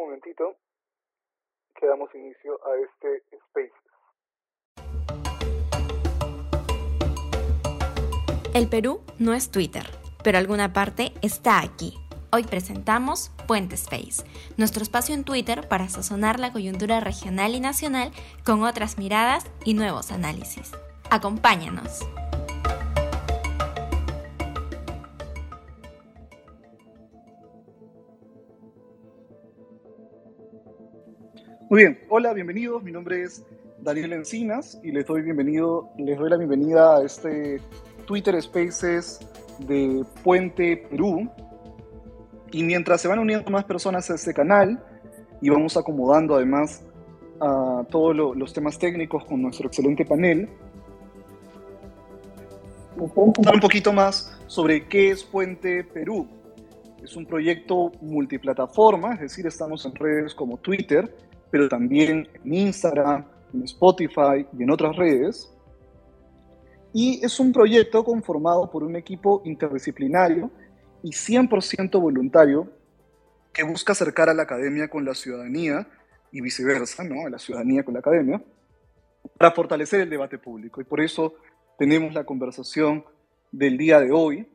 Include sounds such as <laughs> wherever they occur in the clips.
momentito que damos inicio a este Spaces. El Perú no es Twitter, pero alguna parte está aquí. Hoy presentamos Puente Space, nuestro espacio en Twitter para sazonar la coyuntura regional y nacional con otras miradas y nuevos análisis. Acompáñanos. Muy bien, hola, bienvenidos. Mi nombre es Daniel Encinas y les doy bienvenido, les doy la bienvenida a este Twitter Spaces de Puente Perú. Y mientras se van uniendo más personas a este canal y vamos acomodando además a todos los temas técnicos con nuestro excelente panel, contar un poquito más sobre qué es Puente Perú. Es un proyecto multiplataforma, es decir, estamos en redes como Twitter, pero también en Instagram, en Spotify y en otras redes. Y es un proyecto conformado por un equipo interdisciplinario y 100% voluntario que busca acercar a la academia con la ciudadanía y viceversa, ¿no? A la ciudadanía con la academia, para fortalecer el debate público. Y por eso tenemos la conversación del día de hoy.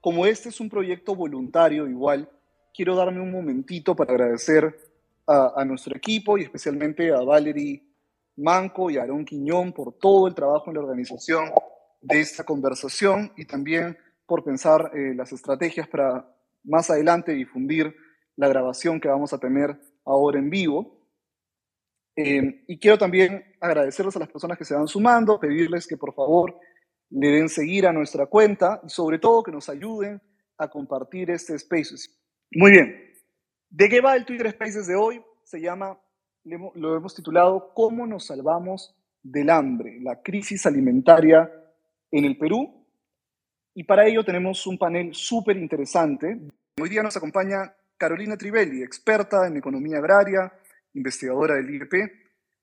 Como este es un proyecto voluntario igual, quiero darme un momentito para agradecer a, nuestro equipo y especialmente a Valerie Manco y a Aaron Quiñón por todo el trabajo en la organización de esta conversación y también por pensar eh, las estrategias para más adelante difundir la grabación que vamos a tener ahora en vivo. Eh, y quiero también agradecerles a las personas que se van sumando, pedirles que por favor le den seguir a nuestra cuenta y sobre todo que nos ayuden a compartir este Spaces. Muy bien, ¿De qué va el Twitter Spaces de hoy? Se llama, lo hemos titulado ¿Cómo nos salvamos del hambre? La crisis alimentaria en el Perú. Y para ello tenemos un panel súper interesante. Hoy día nos acompaña Carolina Trivelli, experta en economía agraria, investigadora del IEP.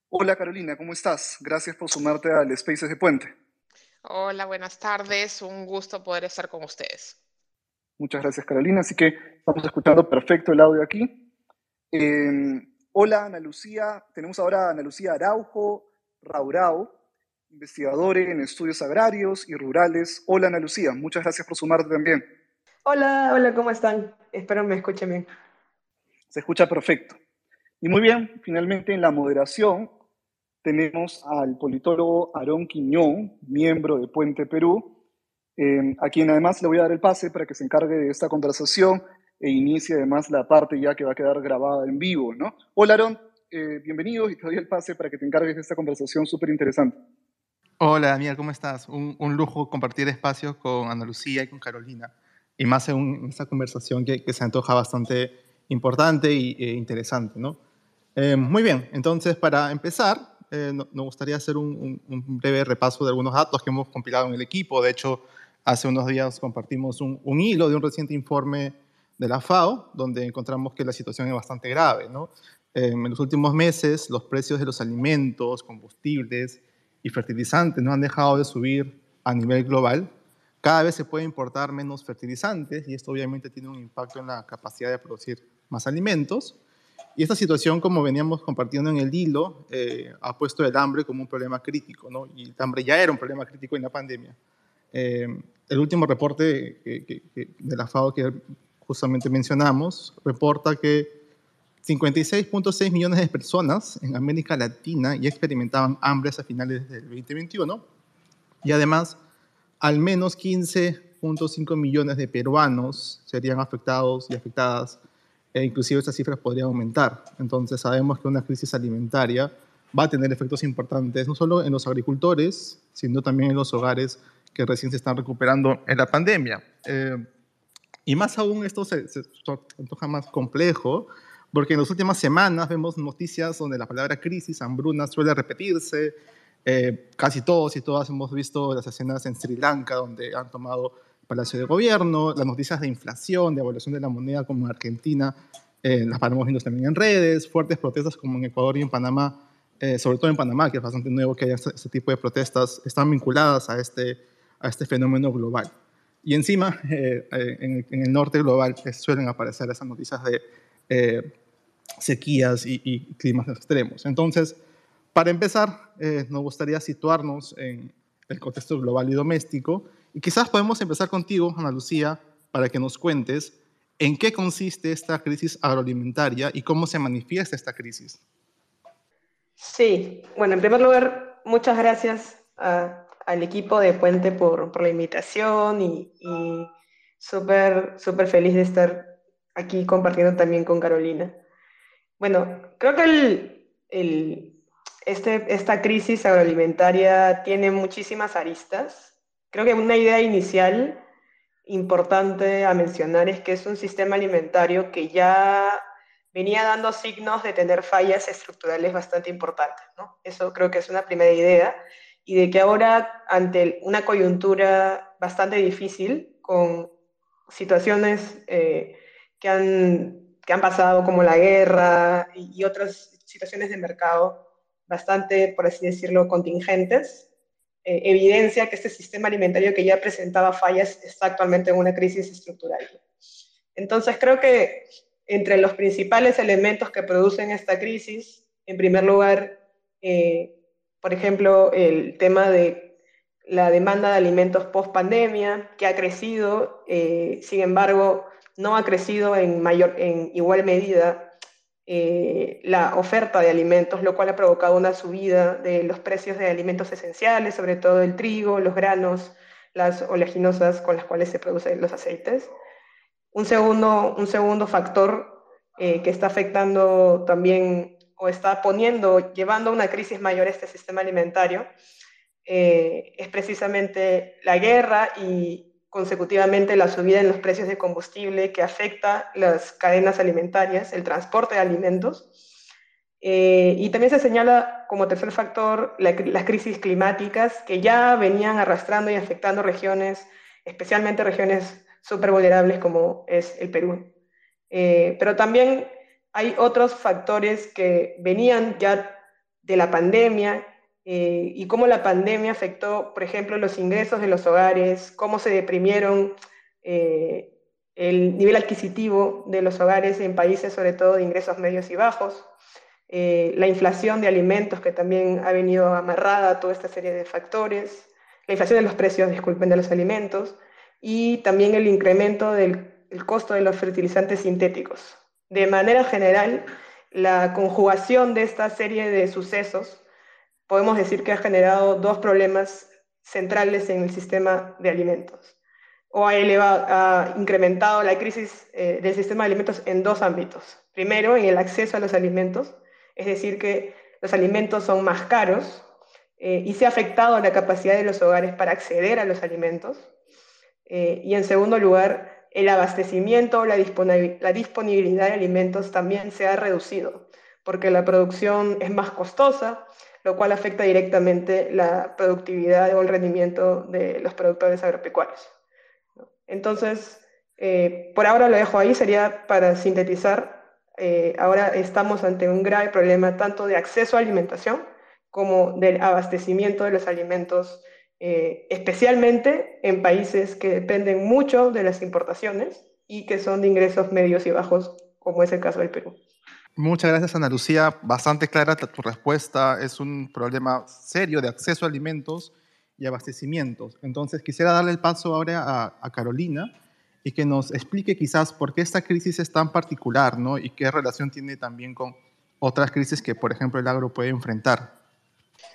Hola Carolina, ¿cómo estás? Gracias por sumarte al Spaces de Puente. Hola, buenas tardes. Un gusto poder estar con ustedes. Muchas gracias, Carolina. Así que estamos escuchando perfecto el audio aquí. Em, hola, Ana Lucía. Tenemos ahora a Ana Lucía Araujo Raurao, investigadora en estudios agrarios y rurales. Hola, Ana Lucía. Muchas gracias por sumarte también. Hola, hola, ¿cómo están? Espero me escuchen bien. Se escucha perfecto. Y muy bien, finalmente en la moderación tenemos al politólogo Aarón Quiñón, miembro de Puente Perú, eh, a quien además le voy a dar el pase para que se encargue de esta conversación e inicie además la parte ya que va a quedar grabada en vivo, ¿no? Hola, Aaron, eh, bienvenido y te doy el pase para que te encargues de esta conversación súper interesante. Hola, Daniel, ¿cómo estás? Un, lujo compartir espacios con Ana Lucía y con Carolina, y más en, esta conversación que, se antoja bastante importante e interesante, ¿no? Eh, muy bien, entonces para empezar, nos gustaría hacer un, un, breve repaso de algunos datos que hemos compilado en el equipo. De hecho, Hace unos días compartimos un, hilo de un reciente informe de la FAO, donde encontramos que la situación es bastante grave. en los últimos meses, los precios de los alimentos, combustibles y fertilizantes no han dejado de subir a nivel global. Cada vez se puede importar menos fertilizantes y esto obviamente tiene un impacto en la capacidad de producir más alimentos. Y esta situación, como veníamos compartiendo en el hilo, eh, ha puesto el hambre como un problema crítico, ¿no? Y el hambre ya era un problema crítico en la pandemia. Eh, el último reporte de la FAO que justamente mencionamos reporta que 56.6 millones de personas en América Latina ya experimentaban hambre a finales del 2021 y además al menos 15.5 millones de peruanos serían afectados y afectadas e inclusive estas cifras podrían aumentar. Entonces sabemos que una crisis alimentaria va a tener efectos importantes no solo en los agricultores, sino también en los hogares que recién se están recuperando en la pandemia. Eh, y más aún esto se, se, antoja más complejo, porque en las últimas semanas vemos noticias donde la palabra crisis, hambruna, suele repetirse. Eh, casi todos y todas hemos visto las escenas en Sri Lanka, donde han tomado Palacio de Gobierno, las noticias de inflación, de evaluación de la moneda como en Argentina, eh, las vamos viendo también en redes, fuertes protestas como en Ecuador y en Panamá, sobre todo en Panamá, que es bastante nuevo que haya este, este tipo de protestas, están vinculadas a este a este fenómeno global. Y encima, <laughs> eh, eh, en, el norte global suelen aparecer esas noticias de, eh, sequías y, climas extremos. Entonces, para empezar, eh, nos gustaría situarnos en el contexto global y doméstico y quizás podemos empezar contigo, Ana Lucía, para que nos cuentes en qué consiste esta crisis agroalimentaria y cómo se manifiesta esta crisis. Sí, bueno, en primer lugar, muchas gracias al equipo de Puente por, la invitación y, súper, súper feliz de estar aquí compartiendo también con Carolina. Bueno, creo que el, este, esta crisis agroalimentaria tiene muchísimas aristas. Creo que una idea inicial importante a mencionar es que es un sistema alimentario que ya venía dando signos de tener fallas estructurales bastante importantes. ¿no? Eso creo que es una primera idea. Y de que ahora, ante una coyuntura bastante difícil, con situaciones eh, que, han, que han pasado como la guerra y, otras situaciones de mercado bastante, por así decirlo, contingentes, eh, evidencia que este sistema alimentario que ya presentaba fallas está actualmente en una crisis estructural. Entonces creo que entre los principales elementos que producen esta crisis, en primer lugar, eh, por ejemplo, el tema de la demanda de alimentos post pandemia, que ha crecido, eh, sin embargo, no ha crecido en, mayor, en igual medida eh, la oferta de alimentos, lo cual ha provocado una subida de los precios de alimentos esenciales, sobre todo el trigo, los granos, las oleaginosas con las cuales se producen los aceites. Un segundo, un segundo factor eh, que está afectando también o está poniendo, llevando a una crisis mayor este sistema alimentario, eh, es precisamente la guerra y consecutivamente la subida en los precios de combustible que afecta las cadenas alimentarias, el transporte de alimentos. Eh, y también se señala como tercer factor las crisis climáticas que ya venían arrastrando y afectando regiones, especialmente regiones súper vulnerables como es el Perú. Eh, pero también hay otros factores que venían ya de la pandemia eh, y cómo la pandemia afectó, por ejemplo, los ingresos de los hogares, cómo se deprimieron eh, el nivel adquisitivo de los hogares en países sobre todo de ingresos medios y bajos, la inflación de alimentos que también ha venido amarrada a toda esta serie de factores, la inflación de los precios, disculpen, de los alimentos, y también el incremento del costo de los fertilizantes sintéticos. De manera general, la conjugación de esta serie de sucesos podemos decir que ha generado dos problemas centrales en el sistema de alimentos o ha, incrementado la crisis eh, del sistema de alimentos en dos ámbitos. Primero, en el acceso a los alimentos, es decir, que los alimentos son más caros eh, y se ha afectado la capacidad de los hogares para acceder a los alimentos. Eh, y en segundo lugar, el abastecimiento o la, disponibilidad de alimentos también se ha reducido, porque la producción es más costosa, lo cual afecta directamente la productividad o el rendimiento de los productores agropecuarios. Entonces, eh, por ahora lo dejo ahí, sería para sintetizar, eh, ahora estamos ante un grave problema tanto de acceso a alimentación como del abastecimiento de los alimentos eh, especialmente en países que dependen mucho de las importaciones y que son de ingresos medios y bajos, como es el caso del Perú. Muchas gracias, Ana Lucía. Bastante clara tu respuesta. Es un problema serio de acceso a alimentos y abastecimientos. Entonces, quisiera darle el paso ahora a, a Carolina y que nos explique quizás por qué esta crisis es tan particular ¿no? y qué relación tiene también con otras crisis que, por ejemplo, el agro puede enfrentar.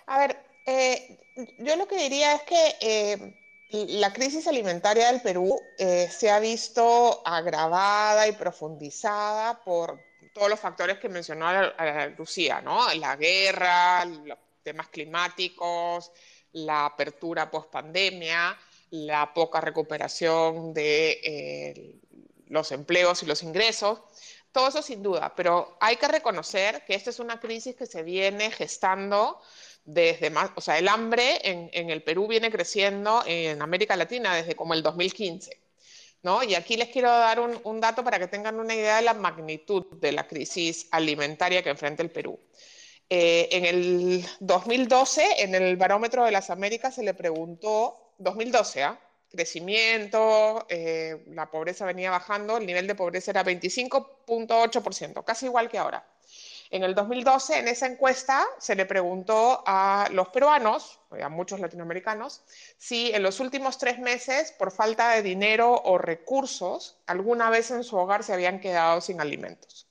A ver, eh, yo lo que diría es que eh, la crisis alimentaria del Perú eh, se ha visto agravada y profundizada por todos los factores que mencionó Lucía, ¿no? La guerra, los temas climáticos, la apertura post pandemia, la poca recuperación de los empleos y los ingresos. Todo eso sin duda, pero hay que reconocer que esta es una crisis que se viene gestando desde o sea, el hambre en, el Perú viene creciendo en América Latina desde como el 2015. ¿No? Y aquí les quiero dar un, dato para que tengan una idea de la magnitud de la crisis alimentaria que enfrenta el Perú. Eh, en el 2012, en el Barómetro de las Américas, se le preguntó, 2012, ¿ah? crecimiento, eh, la pobreza venía bajando, el nivel de pobreza era 25.8%, casi igual que ahora. En el 2012, en esa encuesta, se le preguntó a los peruanos, a muchos latinoamericanos, si en los últimos tres meses, por falta de dinero o recursos, alguna vez en su hogar se habían quedado sin alimentos.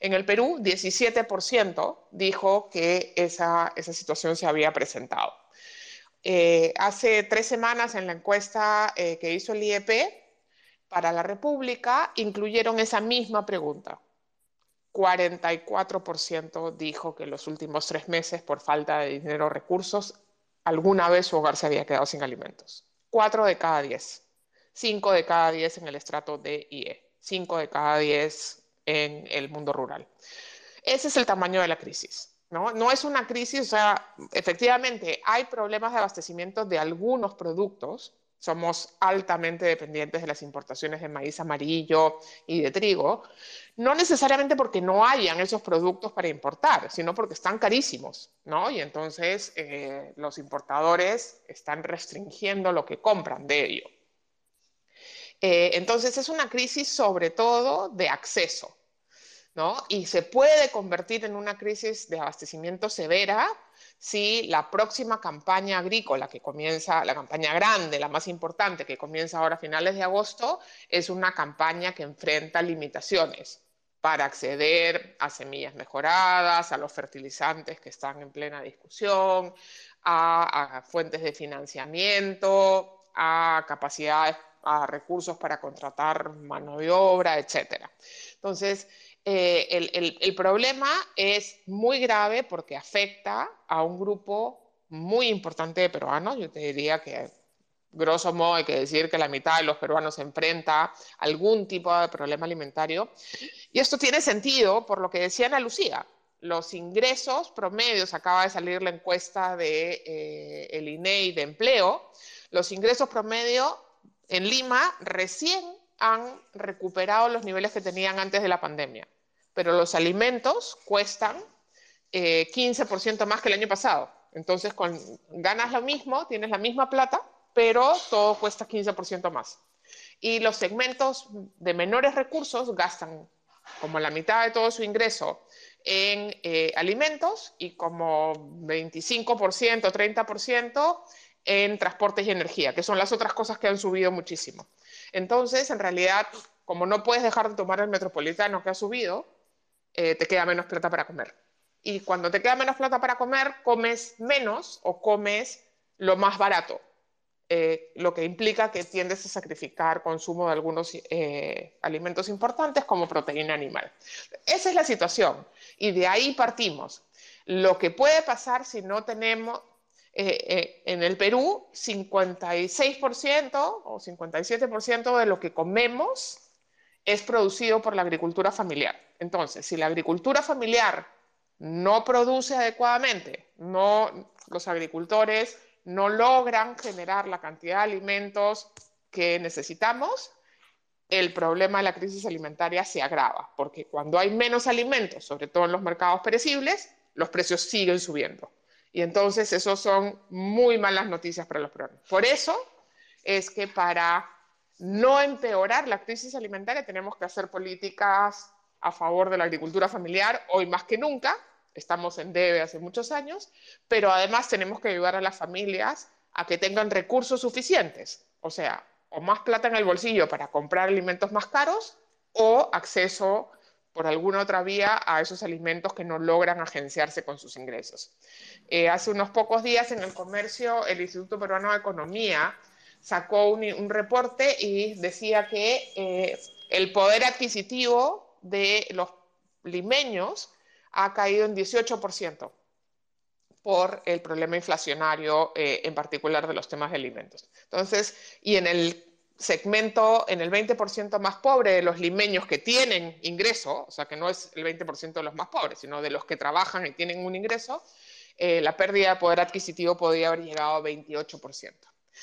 En el Perú, 17% dijo que esa, esa situación se había presentado. Eh, hace tres semanas en la encuesta eh, que hizo el IEP para la República incluyeron esa misma pregunta. 44% dijo que en los últimos tres meses, por falta de dinero o recursos, alguna vez su hogar se había quedado sin alimentos. Cuatro de cada diez. Cinco de cada diez en el estrato de IE. Cinco de cada diez en el mundo rural. Ese es el tamaño de la crisis. ¿no? es una crisis, o sea, efectivamente hay problemas de abastecimiento de algunos productos. Somos altamente dependientes de las importaciones de maíz amarillo y de trigo, no necesariamente porque no hayan esos productos para importar, sino porque están carísimos, ¿no? Y entonces eh, los importadores están restringiendo lo que compran de ello. Eh, entonces es una crisis sobre todo de acceso, y se puede convertir en una crisis de abastecimiento severa si la próxima campaña agrícola que comienza, la campaña grande, la más importante, que comienza ahora a finales de agosto, es una campaña que enfrenta limitaciones para acceder a semillas mejoradas, a los fertilizantes que están en plena discusión, a, fuentes de financiamiento, a capacidades, a recursos para contratar mano de obra, etc. Entonces, eh, el, problema es muy grave porque afecta a un grupo muy importante de peruanos. Yo te diría que, grosso modo, hay que decir que la mitad de los peruanos se enfrenta a algún tipo de problema alimentario. Y esto tiene sentido por lo que decía Ana Lucía. Los ingresos promedios, acaba de salir la encuesta del de, eh, INEI de empleo, los ingresos promedio en Lima recién han recuperado los niveles que tenían antes de la pandemia pero los alimentos cuestan 15% eh, más que el año pasado. Entonces, con, ganas lo mismo, tienes la misma plata, pero todo cuesta 15% más. Y los segmentos de menores recursos gastan como la mitad de todo su ingreso en eh, alimentos y como 25%, 30% en transportes y energía, que son las otras cosas que han subido muchísimo. Entonces, en realidad, como no puedes dejar de tomar el metropolitano que ha subido, eh, te queda menos plata para comer. Y cuando te queda menos plata para comer, comes menos o comes lo más barato, eh, lo que implica que tiendes a sacrificar consumo de algunos eh, alimentos importantes como proteína animal. Esa es la situación y de ahí partimos. Lo que puede pasar si no tenemos, en el Perú, 56% o 57% de lo que comemos es producido por la agricultura familiar. Entonces, si la agricultura familiar no produce adecuadamente, no, los agricultores no logran generar la cantidad de alimentos que necesitamos, el problema de la crisis alimentaria se agrava, porque cuando hay menos alimentos, sobre todo en los mercados perecibles, los precios siguen subiendo. Y entonces eso son muy malas noticias para los peruanos. Por eso es que para no empeorar la crisis alimentaria tenemos que hacer políticas a favor de la agricultura familiar, hoy más que nunca, estamos en debe hace muchos años, pero además tenemos que ayudar a las familias a que tengan recursos suficientes, o sea, o más plata en el bolsillo para comprar alimentos más caros o acceso por alguna otra vía a esos alimentos que no logran agenciarse con sus ingresos. Eh, hace unos pocos días en el comercio, el Instituto Peruano de Economía sacó un, reporte y decía que eh, el poder adquisitivo de los limeños ha caído en 18% por el problema inflacionario, eh, en particular de los temas de alimentos. Entonces, y en el segmento, en el 20% más pobre de los limeños que tienen ingreso, o sea que no es el 20% de los más pobres, sino de los que trabajan y tienen un ingreso, eh, la pérdida de poder adquisitivo podría haber llegado a 28%.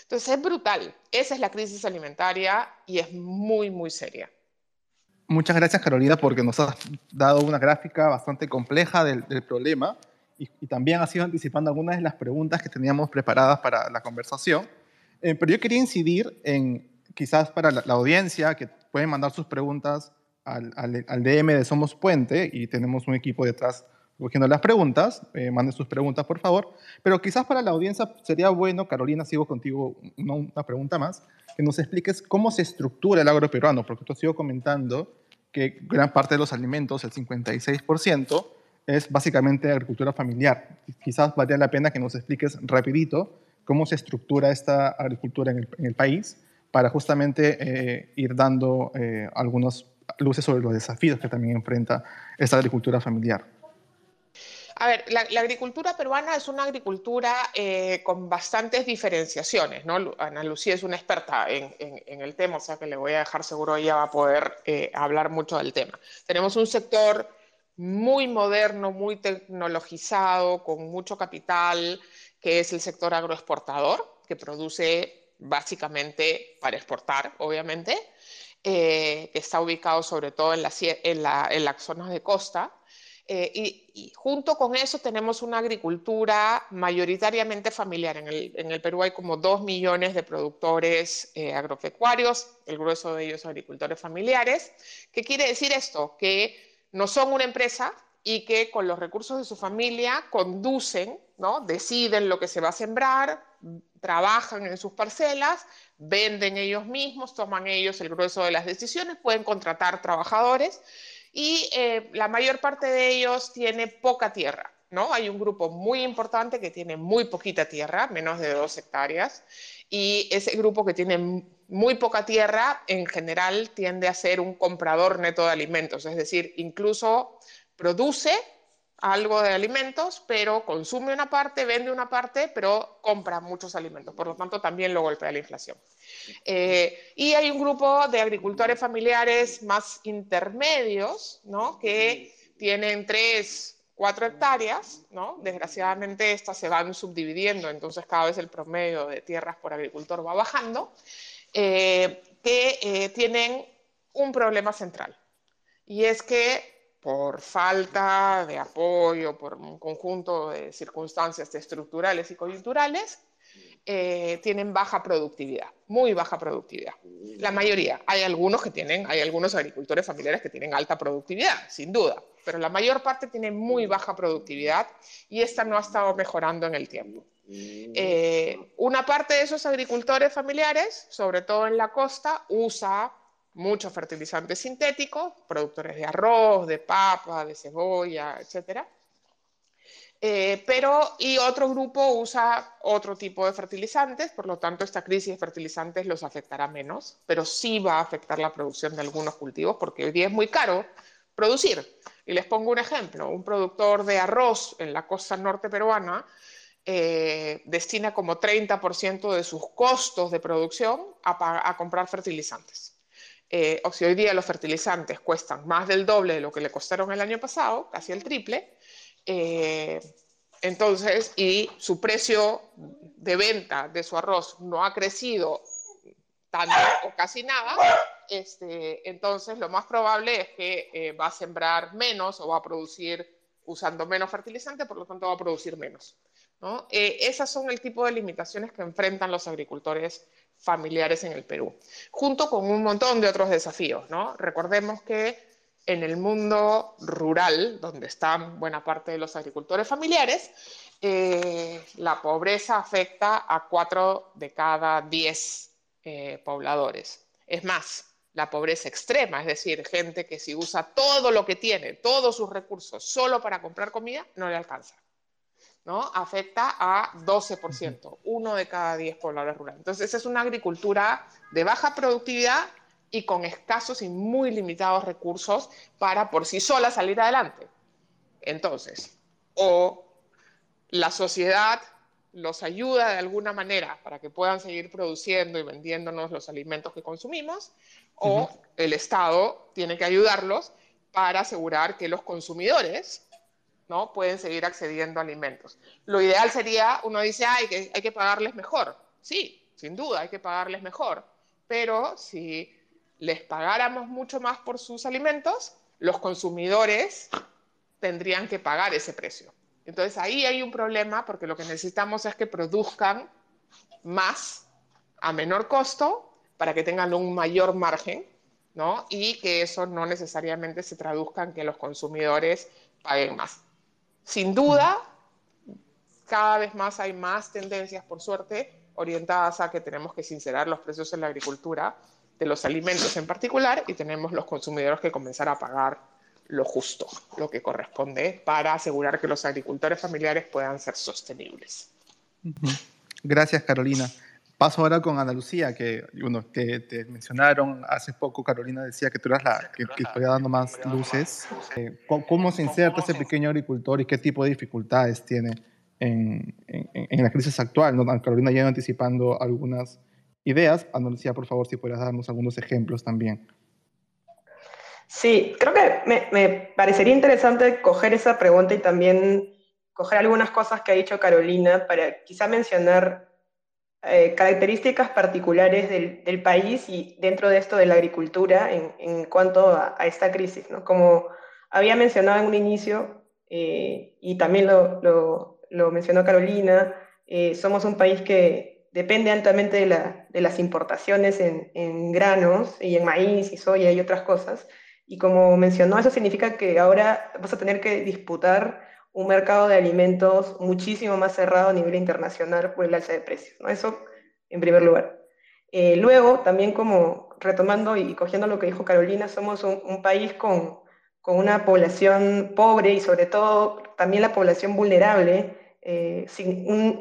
Entonces es brutal. Esa es la crisis alimentaria y es muy, muy seria. Muchas gracias, Carolina, porque nos has dado una gráfica bastante compleja del, problema y, también has ido anticipando algunas de las preguntas que teníamos preparadas para la conversación. Eh, pero yo quería incidir en, quizás para la, audiencia, que pueden mandar sus preguntas al, al, DM de Somos Puente y tenemos un equipo detrás cogiendo las preguntas. Eh, manden sus preguntas, por favor. Pero quizás para la audiencia sería bueno, Carolina, sigo contigo una, una pregunta más, que nos expliques cómo se estructura el agro peruano, porque tú has comentando que gran parte de los alimentos, el 56%, es básicamente agricultura familiar. Quizás valdría la pena que nos expliques rapidito cómo se estructura esta agricultura en el, país para justamente eh, ir dando eh, algunas luces sobre los desafíos que también enfrenta esta agricultura familiar. A ver, la, agricultura peruana es una agricultura eh, con bastantes diferenciaciones, ¿no? Ana Lucía es una experta en, el tema, o sea que le voy a dejar seguro, ella va a poder hablar mucho del tema. Tenemos un sector muy moderno, muy tecnologizado, con mucho capital, que es el sector agroexportador, que produce básicamente para exportar, obviamente, eh, que está ubicado sobre todo en, las zonas de costa. Eh, y, junto con eso tenemos una agricultura mayoritariamente familiar. En el, Perú hay como dos millones de productores eh, agropecuarios, el grueso de ellos agricultores familiares. ¿Qué quiere decir esto? Que no son una empresa, y que con los recursos de su familia conducen, ¿no? deciden lo que se va a sembrar, trabajan en sus parcelas, venden ellos mismos, toman ellos el grueso de las decisiones, pueden contratar trabajadores y eh, la mayor parte de ellos tiene poca tierra. ¿no? Hay un grupo muy importante que tiene muy poquita tierra, menos de dos hectáreas, y ese grupo que tiene muy poca tierra en general tiende a ser un comprador neto de alimentos, es decir, incluso produce algo de alimentos, pero consume una parte, vende una parte, pero compra muchos alimentos. Por lo tanto, también lo golpea la inflación. Eh, y hay un grupo de agricultores familiares más intermedios, ¿no? que tienen tres, cuatro hectáreas, ¿no? Desgraciadamente estas se van subdividiendo, entonces cada vez el promedio de tierras por agricultor va bajando, eh, que eh, tienen un problema central. Y es que por falta de apoyo, por un conjunto de circunstancias estructurales y coyunturales, eh, tienen baja productividad, muy baja productividad. La mayoría, hay algunos que tienen, hay algunos agricultores familiares que tienen alta productividad, sin duda, pero la mayor parte tiene muy baja productividad y esta no ha estado mejorando en el tiempo. Eh, una parte de esos agricultores familiares, sobre todo en la costa, usa muchos fertilizantes sintéticos, productores de arroz, de papa, de cebolla, etc. Eh, pero, y otro grupo usa otro tipo de fertilizantes, por lo tanto esta crisis de fertilizantes los afectará menos, pero sí va a afectar la producción de algunos cultivos porque hoy día es muy caro producir. Y les pongo un ejemplo, un productor de arroz en la costa norte peruana eh, destina como 30% de sus costos de producción a comprar fertilizantes. Eh, o si hoy día los fertilizantes cuestan más del doble de lo que le costaron el año pasado, casi el triple, eh, entonces, y su precio de venta de su arroz no ha crecido tanto o casi nada, este, entonces lo más probable es que eh, va a sembrar menos o va a producir usando menos fertilizante, por lo tanto va a producir menos. ¿No? esas son el tipo de limitaciones que enfrentan los agricultores familiares en el Perú, junto con un montón de otros desafíos. Recordemos que en el mundo rural, donde están buena parte de los agricultores familiares, eh, la pobreza afecta a cuatro de cada diez eh, pobladores. Es más, la pobreza extrema, es decir, gente que si usa todo lo que tiene, todos sus recursos, solo para comprar comida, no le alcanza. ¿No? afecta a 12%, uno de cada 10 pobladores rurales. Entonces, es una agricultura de baja productividad y con escasos y muy limitados recursos para por sí sola salir adelante. Entonces, o la sociedad los ayuda de alguna manera para que puedan seguir produciendo y vendiéndonos los alimentos que consumimos, o el Estado tiene que ayudarlos para asegurar que los consumidores ¿no? Pueden seguir accediendo a alimentos. Lo ideal sería, uno dice, hay que, hay que pagarles mejor. Sí, sin duda, hay que pagarles mejor. Pero si les pagáramos mucho más por sus alimentos, los consumidores tendrían que pagar ese precio. Entonces ahí hay un problema porque lo que necesitamos es que produzcan más a menor costo para que tengan un mayor margen, ¿no? Y que eso no necesariamente se traduzca en que los consumidores paguen más. Sin duda, cada vez más hay más tendencias, por suerte, orientadas a que tenemos que sincerar los precios en la agricultura, de los alimentos en particular, y tenemos los consumidores que comenzar a pagar lo justo, lo que corresponde para asegurar que los agricultores familiares puedan ser sostenibles. Gracias, Carolina. Paso ahora con Ana Lucía, que, que te mencionaron hace poco, Carolina decía que tú eras la que, que dando más luces. Eh, ¿Cómo se inserta ese pequeño agricultor y qué tipo de dificultades tiene en, en, la crisis actual? ¿no? Carolina ya anticipando algunas ideas. Ana Lucía, por favor, si pudieras darnos algunos ejemplos también. Sí, creo que me, me parecería interesante coger esa pregunta y también coger algunas cosas que ha dicho Carolina para quizá mencionar eh, características particulares del, del, país y dentro de esto de la agricultura en, en cuanto a, a, esta crisis. ¿no? Como había mencionado en un inicio, eh, y también lo, lo, lo, mencionó Carolina, eh, somos un país que depende altamente de, la, de las importaciones en, en, granos y en maíz y soya y otras cosas. Y como mencionó, eso significa que ahora vas a tener que disputar un mercado de alimentos muchísimo más cerrado a nivel internacional por el alza de precios. ¿no? Eso en primer lugar. Eh, luego, también como retomando y cogiendo lo que dijo Carolina, somos un, país con, con, una población pobre y sobre todo también la población vulnerable, eh, sin un,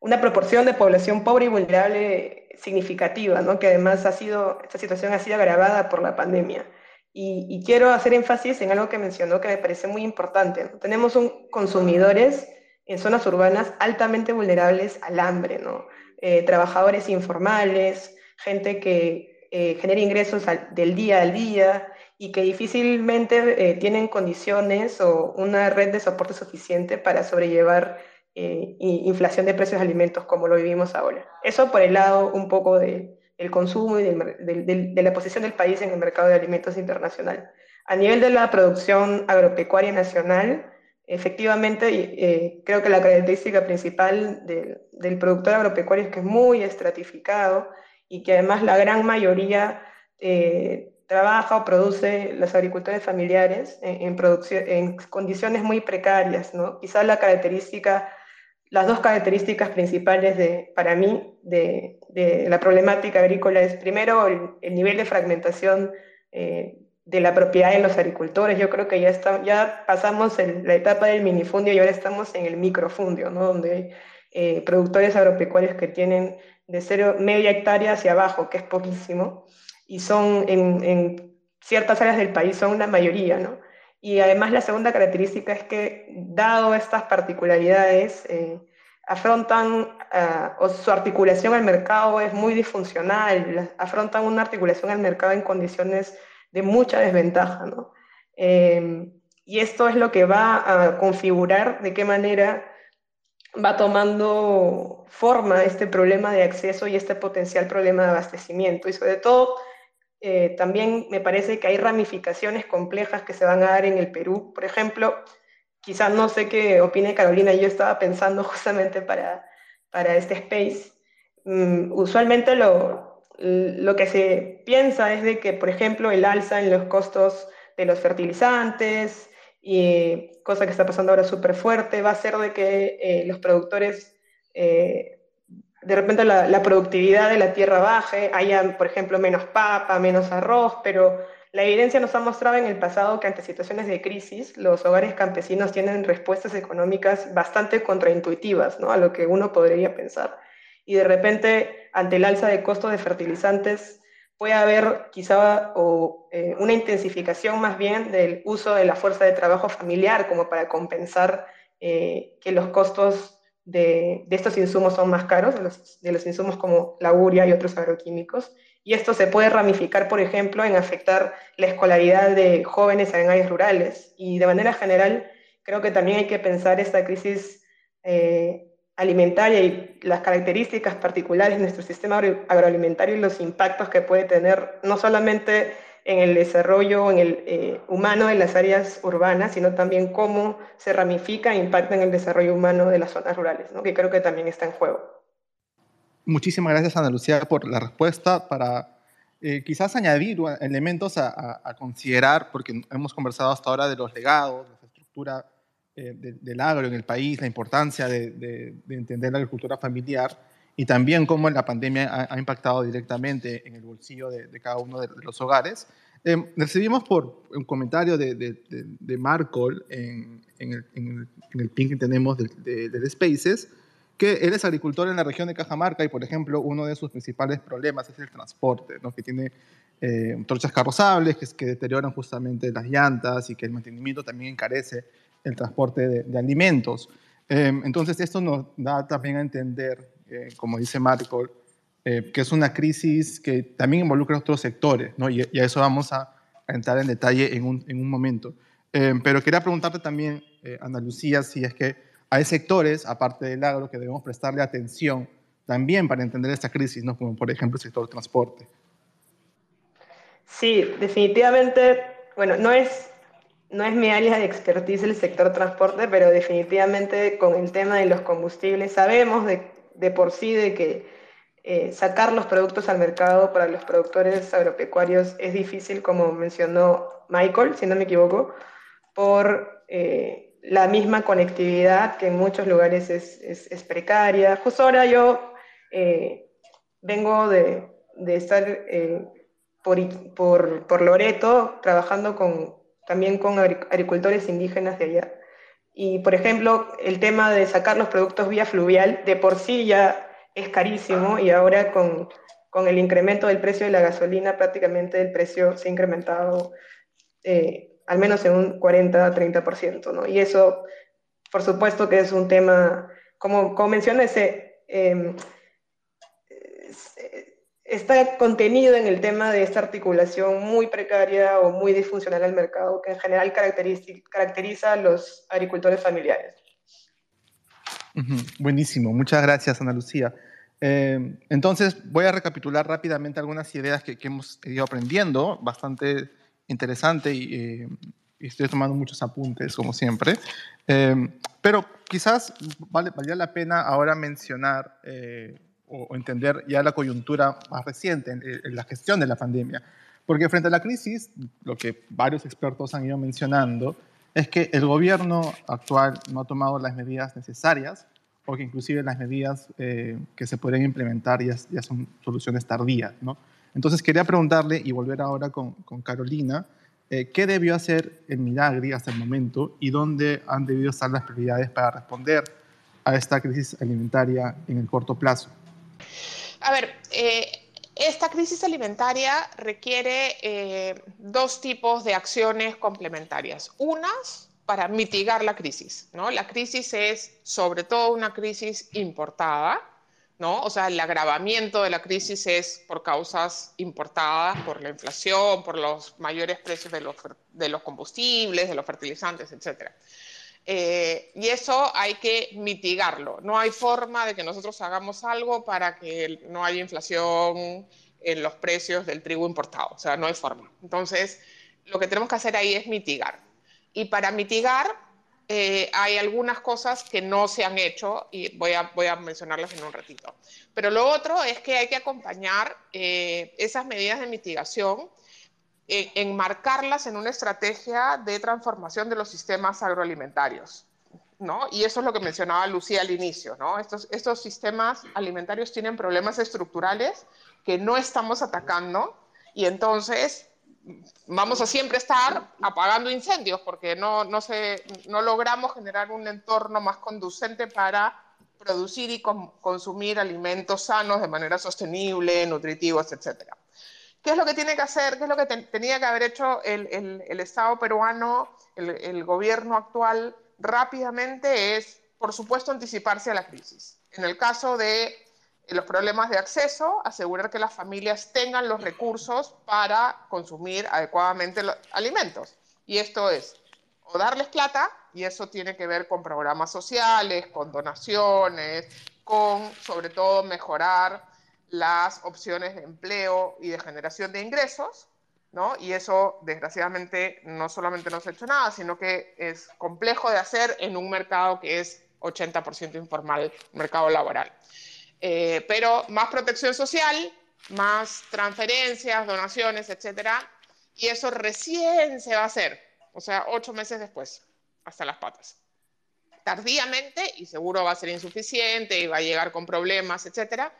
una proporción de población pobre y vulnerable significativa, ¿no? que además ha sido, esta situación ha sido agravada por la pandemia. Y, quiero hacer énfasis en algo que mencionó que me parece muy importante. Tenemos un, consumidores en zonas urbanas altamente vulnerables al hambre, ¿no? Eh, trabajadores informales, gente que eh, genera ingresos del día al día y que difícilmente eh, tienen condiciones o una red de soporte suficiente para sobrellevar inflación de precios de alimentos como lo vivimos ahora. Eso por el lado un poco de, el consumo y de la posición del país en el mercado de alimentos internacional. A nivel de la producción agropecuaria nacional, efectivamente, eh, creo que la característica principal del productor agropecuario es que es muy estratificado y que además la gran mayoría eh, trabaja o produce los agricultores familiares en, en condiciones muy precarias. ¿no? Quizás la característica las dos características principales de, para mí de, de la problemática agrícola es primero el, nivel de fragmentación eh, de la propiedad de los agricultores. Yo creo que ya, está, ya pasamos en la etapa del minifundio y ahora estamos en el microfundio, ¿no? donde hay eh, productores agropecuarios que tienen de cero, media hectárea hacia abajo, que es poquísimo, y son en, en ciertas áreas del país, son la mayoría, ¿no? Y además la segunda característica es que, dado estas particularidades, eh, afrontan, uh, o su articulación al mercado es muy disfuncional, afrontan una articulación al mercado en condiciones de mucha desventaja. ¿no? Eh, y esto es lo que va a configurar de qué manera va tomando forma este problema de acceso y este potencial problema de abastecimiento. Y sobre todo, eh, también me parece que hay ramificaciones complejas que se van a dar en el Perú. Por ejemplo, quizás no sé qué opine Carolina, yo estaba pensando <laughs> justamente para, para este space. Mm, usualmente lo, lo que se piensa es de que, por ejemplo, el alza en los costos de los fertilizantes, y cosa que está pasando ahora súper fuerte, va a ser de que eh, los productores eh, de repente la, la, productividad de la tierra baje, haya, por ejemplo, menos papa, menos arroz, pero la evidencia nos ha mostrado en el pasado que ante situaciones de crisis, los hogares campesinos tienen respuestas económicas bastante contraintuitivas ¿no? a lo que uno podría pensar. Y de repente, ante el alza de costos de fertilizantes, puede haber quizá o, eh, una intensificación más bien del uso de la fuerza de trabajo familiar como para compensar eh, que los costos de, estos insumos son más caros, de los, de los, insumos como la uria y otros agroquímicos. Y esto se puede ramificar, por ejemplo, en afectar la escolaridad de jóvenes en áreas rurales. Y de manera general, creo que también hay que pensar esta crisis eh, alimentaria y las características particulares de nuestro sistema agroalimentario y los impactos que puede tener no solamente en el desarrollo en el, eh, humano de las áreas urbanas, sino también cómo se ramifica e impacta en el desarrollo humano de las zonas rurales, que creo que también está en juego. Muchísimas gracias, Ana Lucía, por la respuesta. Para eh, quizás añadir elementos a, considerar, porque hemos conversado hasta ahora de los legados, la estructura eh, del agro en el país, la importancia de, entender la agricultura familiar y también cómo la pandemia ha, impactado directamente en el bolsillo de, cada uno de, los hogares. Eh, recibimos por un comentario de, Marcol en, en, el, en, el, ping que tenemos de, Spaces, que él es agricultor en la región de Cajamarca y, por ejemplo, uno de sus principales problemas es el transporte, ¿no? que tiene eh, torchas carrozables que, que, deterioran justamente las llantas y que el mantenimiento también encarece el transporte de, alimentos. Eh, entonces, esto nos da también a entender, eh, como dice Marco, que es una crisis que también involucra a otros sectores, ¿no? y, a eso vamos a, entrar en detalle en un, en un momento. pero quería preguntarte también, Ana Lucía, si es que hay sectores, aparte del agro, que debemos prestarle atención también para entender esta crisis, ¿no? como por ejemplo el sector transporte. Sí, definitivamente, bueno, no es, no es mi área de expertise el sector transporte, pero definitivamente con el tema de los combustibles sabemos de, de por sí de que eh, sacar los productos al mercado para los productores agropecuarios es difícil, como mencionó Michael, si no me equivoco, por... Eh, la misma conectividad que en muchos lugares es, es, precaria. Justo ahora yo eh, vengo de, estar eh, por, por, Loreto trabajando también con agricultores indígenas de allá. Y, por ejemplo, el tema de sacar los productos vía fluvial de por sí ya es carísimo y ahora con, con el incremento del precio de la gasolina prácticamente el precio se ha incrementado eh, al menos en un 40-30%, ¿no? Y eso, por supuesto que es un tema, como, como mencioné, em, está contenido en el tema de esta articulación muy precaria o muy disfuncional al mercado que en general caracteriza, a los agricultores familiares. Buenísimo, muchas gracias Ana Lucía. Em, entonces voy a recapitular rápidamente algunas ideas que, que hemos ido aprendiendo, bastante interesante eh, y, estoy tomando muchos apuntes, como siempre. Eh, pero quizás vale, valía la pena ahora mencionar eh, o, entender ya la coyuntura más reciente en, la gestión de la pandemia. Porque frente a la crisis, lo que varios expertos han ido mencionando es que el gobierno actual no ha tomado las medidas necesarias o que inclusive las medidas que se pueden implementar ya, ya son soluciones tardías, ¿no? Entonces quería preguntarle y volver ahora con, Carolina, eh, ¿qué debió hacer el Minagri hasta el momento y dónde han debido estar las prioridades para responder a esta crisis alimentaria en el corto plazo? A ver, eh, esta crisis alimentaria requiere eh, dos tipos de acciones complementarias. Unas para mitigar la crisis, ¿no? La crisis es sobre todo una crisis importada, ¿no? O sea, el agravamiento de la crisis es por causas importadas, por la inflación, por los mayores precios de los, combustibles, de los fertilizantes, etc. Eh, y eso hay que mitigarlo. No hay forma de que nosotros hagamos algo para que no haya inflación en los precios del trigo importado. O sea, no hay forma. Entonces, lo que tenemos que hacer ahí es mitigar. Y para mitigar, eh, hay algunas cosas que no se han hecho y voy a, voy a mencionarlas en un ratito. Pero lo otro es que hay que acompañar eh, esas medidas de mitigación, eh, enmarcarlas en una estrategia de transformación de los sistemas agroalimentarios. ¿no? Y eso es lo que mencionaba Lucía al inicio. ¿no? Estos, estos sistemas alimentarios tienen problemas estructurales que no estamos atacando y entonces vamos a siempre estar apagando incendios porque no, no, se, no logramos generar un entorno más conducente para producir y consumir alimentos sanos de manera sostenible, nutritivos, etc. ¿Qué es lo que tiene que hacer? ¿Qué es lo que tenía que haber hecho el, el, el Estado peruano, el, el, gobierno actual rápidamente? Es, por supuesto, anticiparse a la crisis. En el caso de los problemas de acceso, asegurar que las familias tengan los recursos para consumir adecuadamente los alimentos. Y esto es o darles plata, y eso tiene que ver con programas sociales, con donaciones, con sobre todo mejorar las opciones de empleo y de generación de ingresos, ¿no? Y eso, desgraciadamente, no solamente no se ha hecho nada, sino que es complejo de hacer en un mercado que es 80% informal, mercado laboral. Eh, pero más protección social, más transferencias, donaciones, etcétera, y eso recién se va a hacer, o sea, ocho meses después, hasta las patas. Tardíamente, y seguro va a ser insuficiente y va a llegar con problemas, etcétera,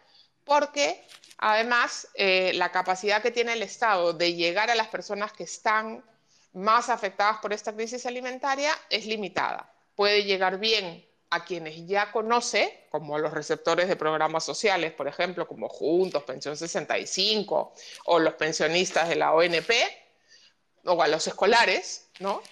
porque además eh, la capacidad que tiene el Estado de llegar a las personas que están más afectadas por esta crisis alimentaria es limitada. Puede llegar bien a quienes ya conoce, como los receptores de programas sociales, por ejemplo, como Juntos, Pensión 65, o los pensionistas de la ONP, o a los escolares, ¿no?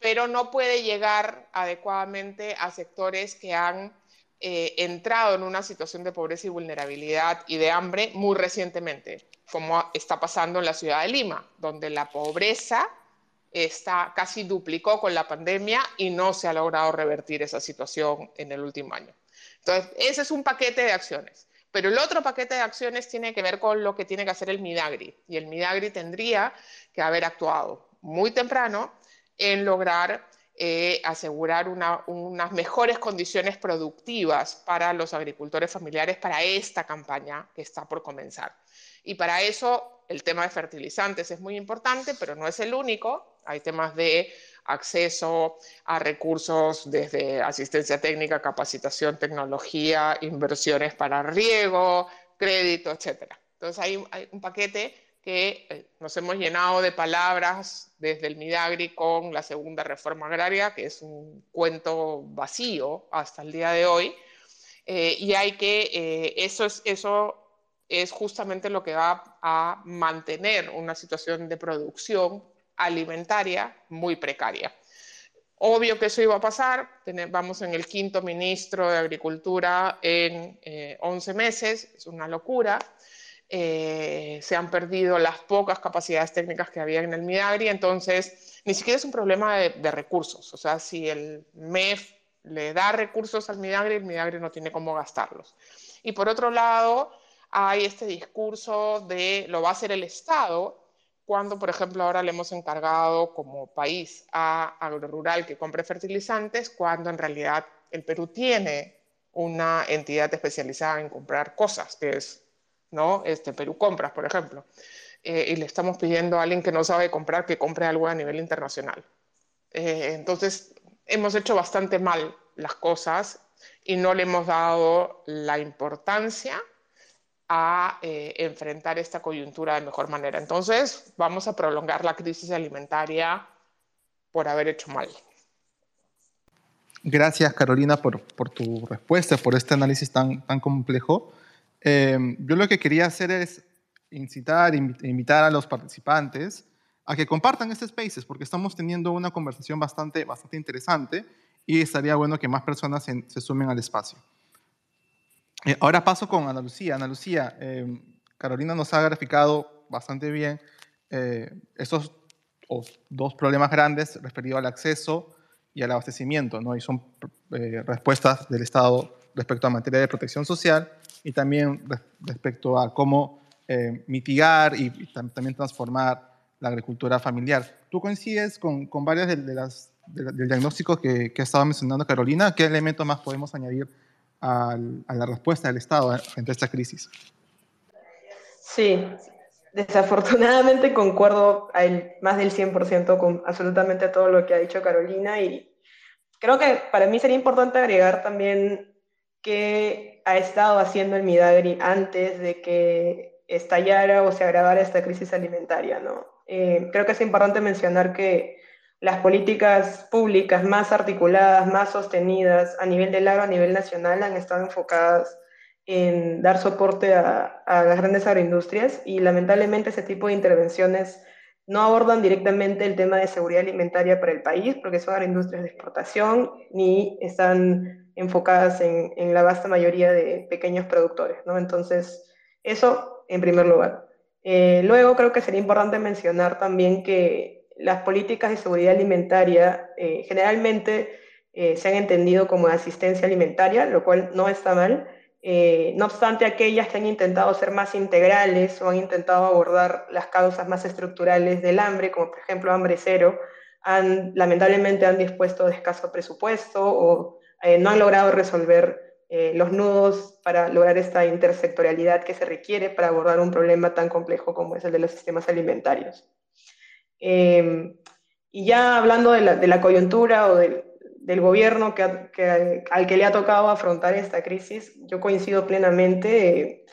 Pero no puede llegar adecuadamente a sectores que han eh, entrado en una situación de pobreza y vulnerabilidad y de hambre muy recientemente, como está pasando en la ciudad de Lima, donde la pobreza está, casi duplicó con la pandemia y no se ha logrado revertir esa situación en el último año. Entonces, ese es un paquete de acciones. Pero el otro paquete de acciones tiene que ver con lo que tiene que hacer el Midagri. Y el Midagri tendría que haber actuado muy temprano en lograr eh, asegurar unas mejores condiciones productivas para los agricultores familiares para esta campaña que está por comenzar. Y para eso el tema de fertilizantes es muy importante, pero no es el único hay temas de acceso a recursos desde asistencia técnica, capacitación, tecnología, inversiones para riego, crédito, etc. Entonces hay, un paquete que eh, nos hemos llenado de palabras desde el Midagri con la segunda reforma agraria, que es un cuento vacío hasta el día de hoy. Eh, y hay que, eh, eso, es, eso es justamente lo que va a mantener una situación de producción alimentaria muy precaria. Obvio que eso iba a pasar, vamos en el quinto ministro de Agricultura en 11 eh, meses, es una locura. Eh, se han perdido las pocas capacidades técnicas que había en el Midagri, entonces ni siquiera es un problema de, de recursos. O sea, si el MEF le da recursos al Midagri, el Midagri no tiene cómo gastarlos. Y por otro lado, hay este discurso de lo va a hacer el Estado, cuando, por ejemplo, ahora le hemos encargado como país a Agrorural que compre fertilizantes, cuando en realidad el Perú tiene una entidad especializada en comprar cosas, que es ¿no? este, Perú Compras, por ejemplo. Eh, y le estamos pidiendo a alguien que no sabe comprar que compre algo a nivel internacional. Eh, entonces, hemos hecho bastante mal las cosas y no le hemos dado la importancia a eh, enfrentar esta coyuntura de mejor manera. Entonces, vamos a prolongar la crisis alimentaria por haber hecho mal. Gracias, Carolina, por, por tu respuesta, por este análisis tan, tan complejo. Eh, yo lo que quería hacer es incitar, invitar a los participantes a que compartan este Spaces, porque estamos teniendo una conversación bastante, bastante interesante y estaría bueno que más personas se sumen al espacio. Eh, ahora paso con Ana Lucía. Ana Lucía, em, Carolina nos ha graficado bastante bien eh, estos dos problemas grandes referidos al acceso y al abastecimiento, ¿no? Y son eh, respuestas del Estado respecto a materia de protección social y también respecto a cómo mitigar y, también transformar la agricultura familiar. ¿Tú coincides con, con varias de, las, del diagnóstico que, que ha estado mencionando Carolina? ¿Qué elementos más podemos añadir a la respuesta del Estado frente a esta crisis. Sí, desafortunadamente concuerdo más del 100% con absolutamente todo lo que ha dicho Carolina y creo que para mí sería importante agregar también qué ha estado haciendo el Midagri antes de que estallara o se agravara esta crisis alimentaria. ¿no? Eh, creo que es importante mencionar que las políticas públicas más articuladas, más sostenidas a nivel del agro, a nivel nacional, han estado enfocadas en dar soporte a, las grandes agroindustrias y lamentablemente ese tipo de intervenciones no abordan directamente el tema de seguridad alimentaria para el país, porque son agroindustrias de exportación, ni están enfocadas en, la vasta mayoría de pequeños productores. ¿no? Entonces, eso en primer lugar. Eh, luego creo que sería importante mencionar también que las políticas de seguridad alimentaria eh, generalmente eh, se han entendido como asistencia alimentaria, lo cual no está mal. Eh, no obstante, aquellas que han intentado ser más integrales o han intentado abordar las causas más estructurales del hambre, como por ejemplo hambre cero, han, lamentablemente han dispuesto de escaso presupuesto o no han logrado resolver los nudos para lograr esta intersectorialidad que se requiere para abordar un problema tan complejo como es el de los sistemas alimentarios. Em, y ya hablando de la, coyuntura o del, gobierno que, al que le ha tocado afrontar esta crisis, yo coincido plenamente.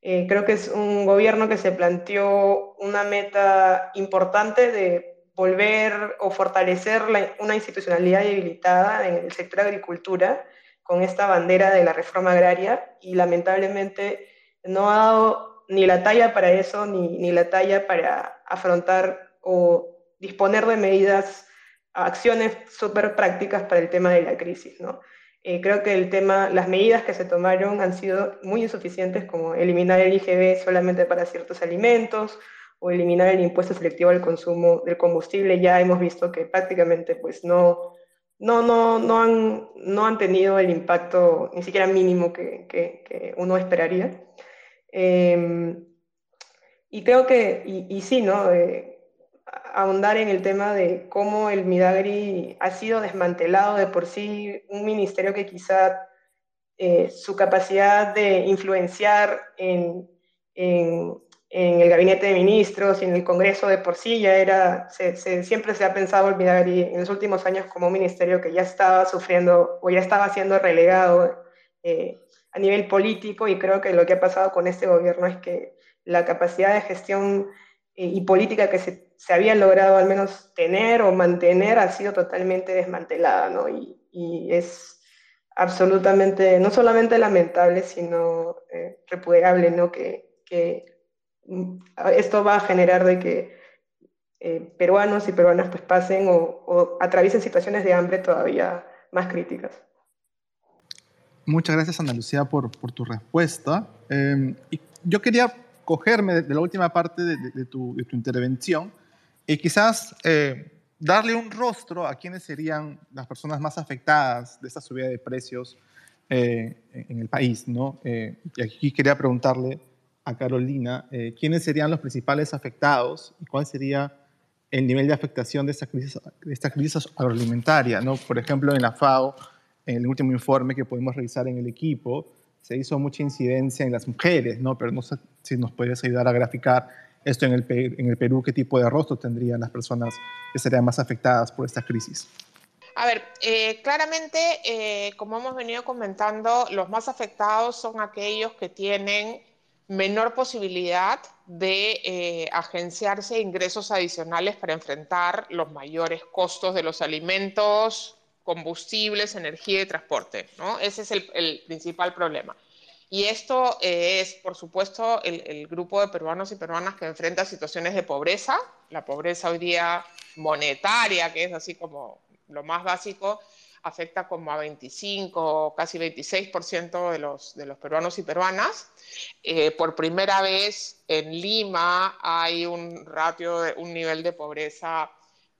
Eh, creo que es un gobierno que se planteó una meta importante de volver o fortalecer una institucionalidad debilitada en el sector agricultura con esta bandera de la reforma agraria y lamentablemente no ha dado ni la talla para eso ni, ni la talla para afrontar o disponer de medidas, acciones súper prácticas para el tema de la crisis. ¿no? Eh, creo que el tema, las medidas que se tomaron han sido muy insuficientes, como eliminar el IGB solamente para ciertos alimentos o eliminar el impuesto selectivo al consumo del combustible. Ya hemos visto que prácticamente pues, no, no, no, no, han, no han tenido el impacto ni siquiera mínimo que, que, uno esperaría. Em, y creo que, y, sí, ¿no? Eh, ahondar en el tema de cómo el Midagri ha sido desmantelado de por sí, un ministerio que quizá eh, su capacidad de influenciar en, en, el gabinete de ministros y en el Congreso de por sí ya era, siempre se ha pensado el Midagri en los últimos años como un ministerio que ya estaba sufriendo o ya estaba siendo relegado eh, a nivel político y creo que lo que ha pasado con este gobierno es que la capacidad de gestión eh, y política que se, se, había logrado al menos tener o mantener ha sido totalmente desmantelada, ¿no? Y, y es absolutamente, no solamente lamentable, sino eh, repudiable, ¿no? Que, que esto va a generar de que eh, peruanos y peruanas pues pasen o, atraviesen situaciones de hambre todavía más críticas. Muchas gracias, Ana Lucía, por, por tu respuesta. Em, y yo quería cogerme de, la última parte de, tu, de tu, intervención y quizás eh, darle un rostro a quienes serían las personas más afectadas de esta subida de precios eh, en el país. ¿no? y aquí quería preguntarle a Carolina, eh, ¿quiénes serían los principales afectados y cuál sería el nivel de afectación de esta crisis, de esta crisis agroalimentaria? ¿no? Por ejemplo, en la FAO, en el último informe que pudimos revisar en el equipo, se hizo mucha incidencia en las mujeres, ¿no? pero no sé si nos puedes ayudar a graficar esto en el, Perú, qué tipo de rostro tendrían las personas que serían más afectadas por esta crisis. A ver, eh, claramente, eh, como hemos venido comentando, los más afectados son aquellos que tienen menor posibilidad de eh, agenciarse ingresos adicionales para enfrentar los mayores costos de los alimentos, combustibles, energía y transporte. ¿no? Ese es el, principal problema. Y esto eh, es, por supuesto, el, grupo de peruanos y peruanas que enfrenta situaciones de pobreza, la pobreza hoy día monetaria, que es así como lo más básico, afecta como a 25, casi 26% de los, de los peruanos y peruanas. Eh, por primera vez en Lima hay un ratio, de, un nivel de pobreza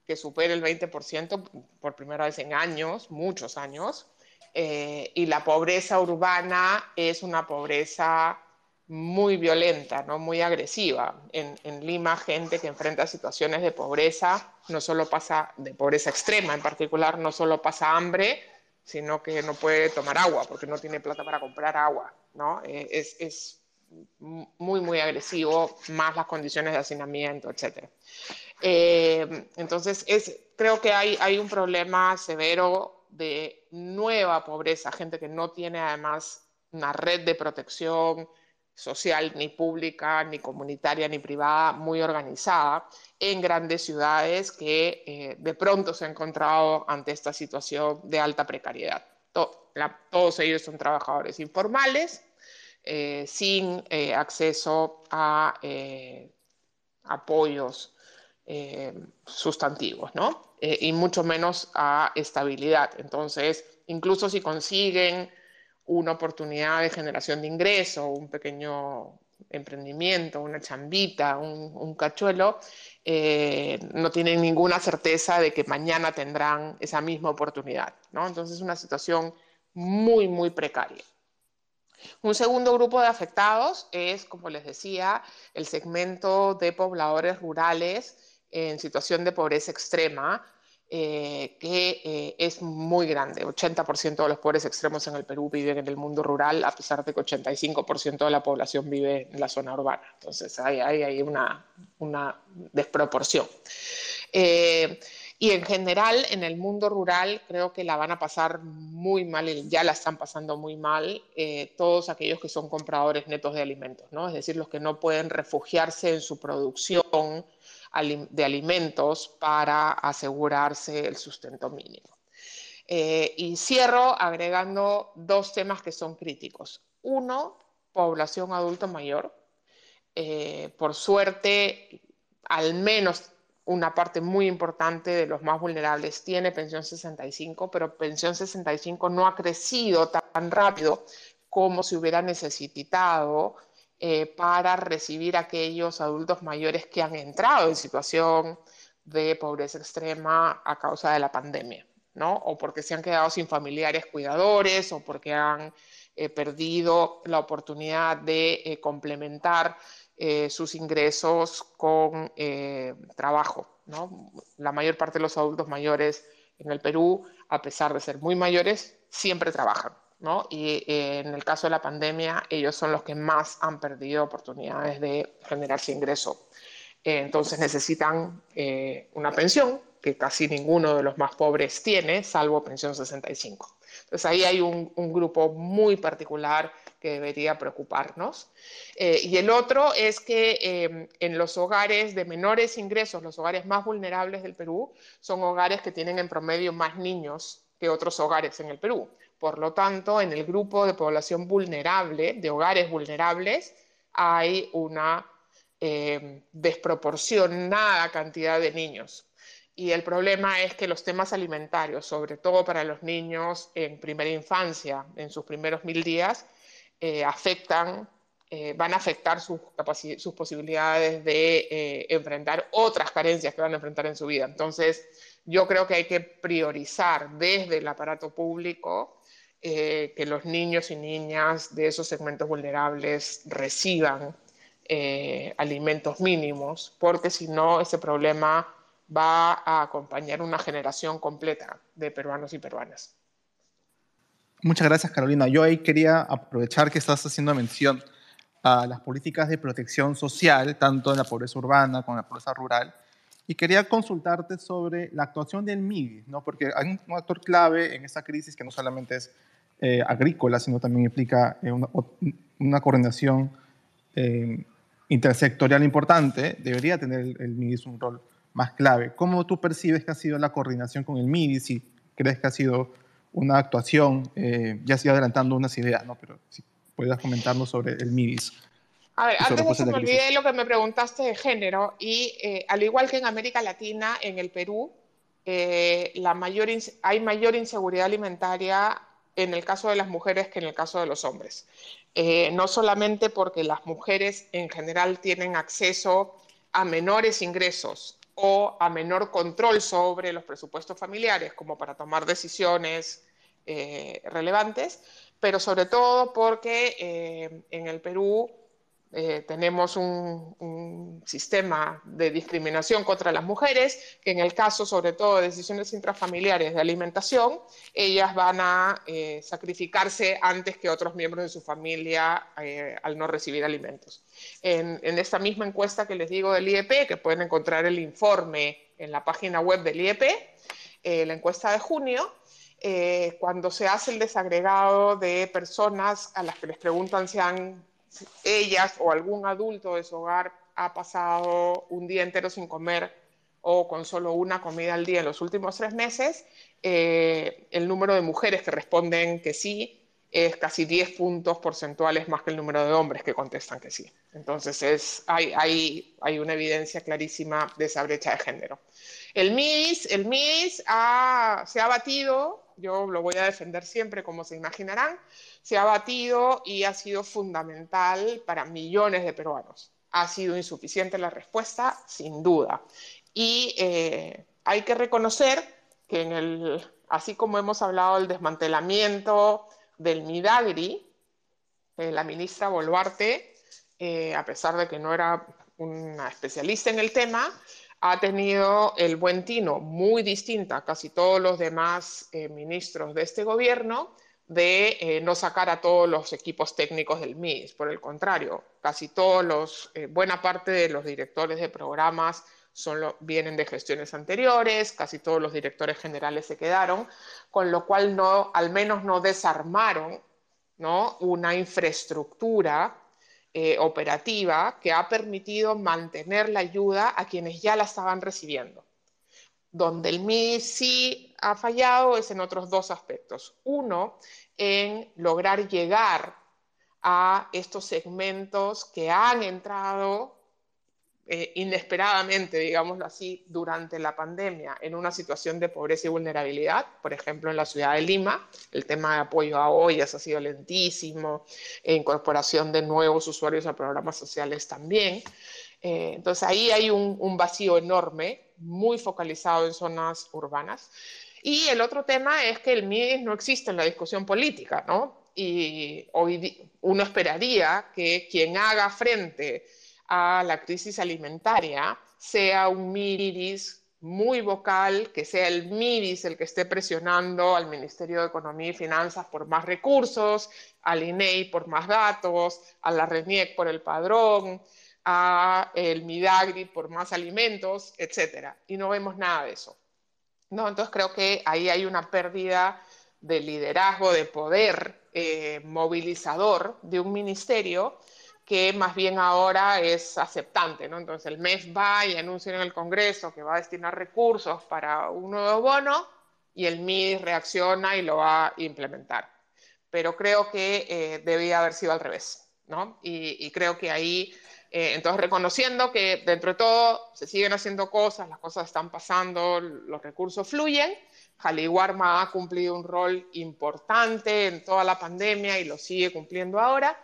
que supera el 20% por primera vez en años, muchos años. Eh, y la pobreza urbana es una pobreza muy violenta, ¿no? muy agresiva. En, en, Lima, gente que enfrenta situaciones de pobreza, no solo pasa de pobreza extrema en particular, no solo pasa hambre, sino que no puede tomar agua porque no tiene plata para comprar agua. ¿no? Eh, es, es, muy, muy agresivo, más las condiciones de hacinamiento, etc. Eh, entonces, es, creo que hay, hay un problema severo de nueva pobreza, gente que no tiene además una red de protección, social, ni pública, ni comunitaria, ni privada, muy organizada en grandes ciudades que eh, de pronto se han encontrado ante esta situación de alta precariedad. todos ellos son trabajadores informales, eh, sin eh, acceso a apoyos sustantivos, ¿no? y mucho menos a estabilidad. Entonces, incluso si consiguen una oportunidad de generación de ingreso, un pequeño emprendimiento, una chambita, un, cachuelo, eh, no tienen ninguna certeza de que mañana tendrán esa misma oportunidad. ¿no? Entonces es una situación muy, muy precaria. Un segundo grupo de afectados es, como les decía, el segmento de pobladores rurales en situación de pobreza extrema, eh, que eh, es muy grande. 80% de los pobres extremos en el Perú viven en el mundo rural, a pesar de que 85% de la población vive en la zona urbana. Entonces hay, hay, una, una, desproporción. Eh, y en general, en el mundo rural, creo que la van a pasar muy mal, ya la están pasando muy mal, todos aquellos que son compradores netos de alimentos, ¿no? Es decir, los que no pueden refugiarse en su producción de alimentos para asegurarse el sustento mínimo. Eh, y cierro agregando dos temas que son críticos. Uno, población adulto mayor. Eh, por suerte, al menos una parte muy importante de los más vulnerables tiene pensión 65, pero pensión 65 no ha crecido tan rápido como se hubiera necesitado eh, para recibir a aquellos adultos mayores que han entrado en situación de pobreza extrema a causa de la pandemia, ¿no? O porque se han quedado sin familiares cuidadores o porque han eh, perdido la oportunidad de eh, complementar sus ingresos con trabajo, ¿no? La mayor parte de los adultos mayores en el Perú, a pesar de ser muy mayores, siempre trabajan. Y eh, en el caso de la pandemia, ellos son los que más han perdido oportunidades de generarse ingreso. Eh, entonces necesitan eh, una pensión que casi ninguno de los más pobres tiene, salvo pensión 65. Entonces ahí hay un, un grupo muy particular que debería preocuparnos. y el otro es que en los hogares de menores ingresos, los hogares más vulnerables del Perú, son hogares que tienen en promedio más niños que otros hogares en el Perú. Por lo tanto, en el grupo de población vulnerable, de hogares vulnerables, hay una eh, desproporcionada cantidad de niños. Y el problema es que los temas alimentarios, sobre todo para los niños en primera infancia, en sus primeros mil días, eh, afectan, eh, van a afectar sus, sus posibilidades de enfrentar otras carencias que van a enfrentar en su vida. Entonces, yo creo que hay que priorizar desde el aparato público eh, que los niños y niñas de esos segmentos vulnerables reciban eh, alimentos mínimos, porque si no, ese problema va a acompañar una generación completa de peruanos y peruanas. Muchas gracias, Carolina. Yo ahí quería aprovechar que estás haciendo mención a las políticas de protección social, tanto en la pobreza urbana como en la pobreza rural, y quería consultarte sobre la actuación del MIDI, ¿no? porque hay un actor clave en esta crisis que no solamente es eh, agrícola, sino también implica eh, una, coordinación eh, intersectorial importante, debería tener el, MIDIS un rol más clave. ¿Cómo tú percibes que ha sido la coordinación con el MIDIS? Si crees que ha sido una actuación, ya estoy adelantando unas ideas, ¿no? pero si puedes comentarnos sobre el MIDIS. A ver, antes de que me olvide lo que me preguntaste de género, y al igual que en América Latina, en el Perú, la mayor, hay mayor inseguridad alimentaria en el caso de las mujeres que en el caso de los hombres. Eh, no solamente porque las mujeres en general tienen acceso a menores ingresos o a menor control sobre los presupuestos familiares como para tomar decisiones eh, relevantes, pero sobre todo porque eh, en el Perú eh, tenemos un, sistema de discriminación contra las mujeres, que en el caso sobre todo de decisiones intrafamiliares de alimentación, ellas van a eh, sacrificarse antes que otros miembros de su familia eh, al no recibir alimentos. En, esta misma encuesta que les digo del IEP, que pueden encontrar el informe en la página web del IEP, la encuesta de junio, cuando se hace el desagregado de personas a las que les preguntan si han ellas o algún adulto de su hogar ha pasado un día entero sin comer o con solo una comida al día en los últimos tres meses, eh, el número de mujeres que responden que sí es casi 10 puntos porcentuales más que el número de hombres que contestan que sí. Entonces es, hay, hay, hay una evidencia clarísima de esa brecha de género. El MIS, el MIS se ha batido, yo lo voy a defender siempre como se imaginarán, se ha batido y ha sido fundamental para millones de peruanos. Ha sido insuficiente la respuesta, sin duda. Y eh, hay que reconocer que en el, así como hemos hablado del desmantelamiento del Midagri, eh, la ministra Boluarte, eh, a pesar de que no era una especialista en el tema, ha tenido el buen tino, muy distinta a casi todos los demás ministros de este gobierno, de eh, no sacar a todos los equipos técnicos del MIS. Por el contrario, casi todos los, eh, buena parte de los directores de programas vienen de gestiones anteriores, casi todos los directores generales se quedaron, con lo cual no, al menos no desarmaron una infraestructura eh, operativa que ha permitido mantener la ayuda a quienes ya la estaban recibiendo. Donde el MIS sí ha fallado es en otros dos aspectos. Uno, en lograr llegar a estos segmentos que han entrado eh, inesperadamente, digámoslo así, durante la pandemia en una situación de pobreza y vulnerabilidad, por ejemplo, en la ciudad de Lima, el tema de apoyo a ollas ha sido lentísimo, e incorporación de nuevos usuarios a programas sociales también. Eh, entonces ahí hay un, un, vacío enorme, muy focalizado en zonas urbanas. Y el otro tema es que el MIDIS no existe en la discusión política, ¿no? Y hoy uno esperaría que quien haga frente a la crisis alimentaria sea un MIRIS muy vocal, que sea el MIRIS el que esté presionando al Ministerio de Economía y Finanzas por más recursos, al INEI por más datos, a la RENIEC por el padrón, a el MIDAGRI por más alimentos, etc. Y no vemos nada de eso. ¿no? Entonces creo que ahí hay una pérdida de liderazgo, de poder eh, movilizador de un ministerio que más bien ahora es aceptante, ¿no? Entonces el MES va y anuncia en el Congreso que va a destinar recursos para un nuevo bono y el MIDIS reacciona y lo va a implementar. Pero creo que eh, debía haber sido al revés, ¿no? Y, creo que ahí, eh, entonces reconociendo que dentro de todo se siguen haciendo cosas, las cosas están pasando, los recursos fluyen, Jaliwarma ha cumplido un rol importante en toda la pandemia y lo sigue cumpliendo ahora,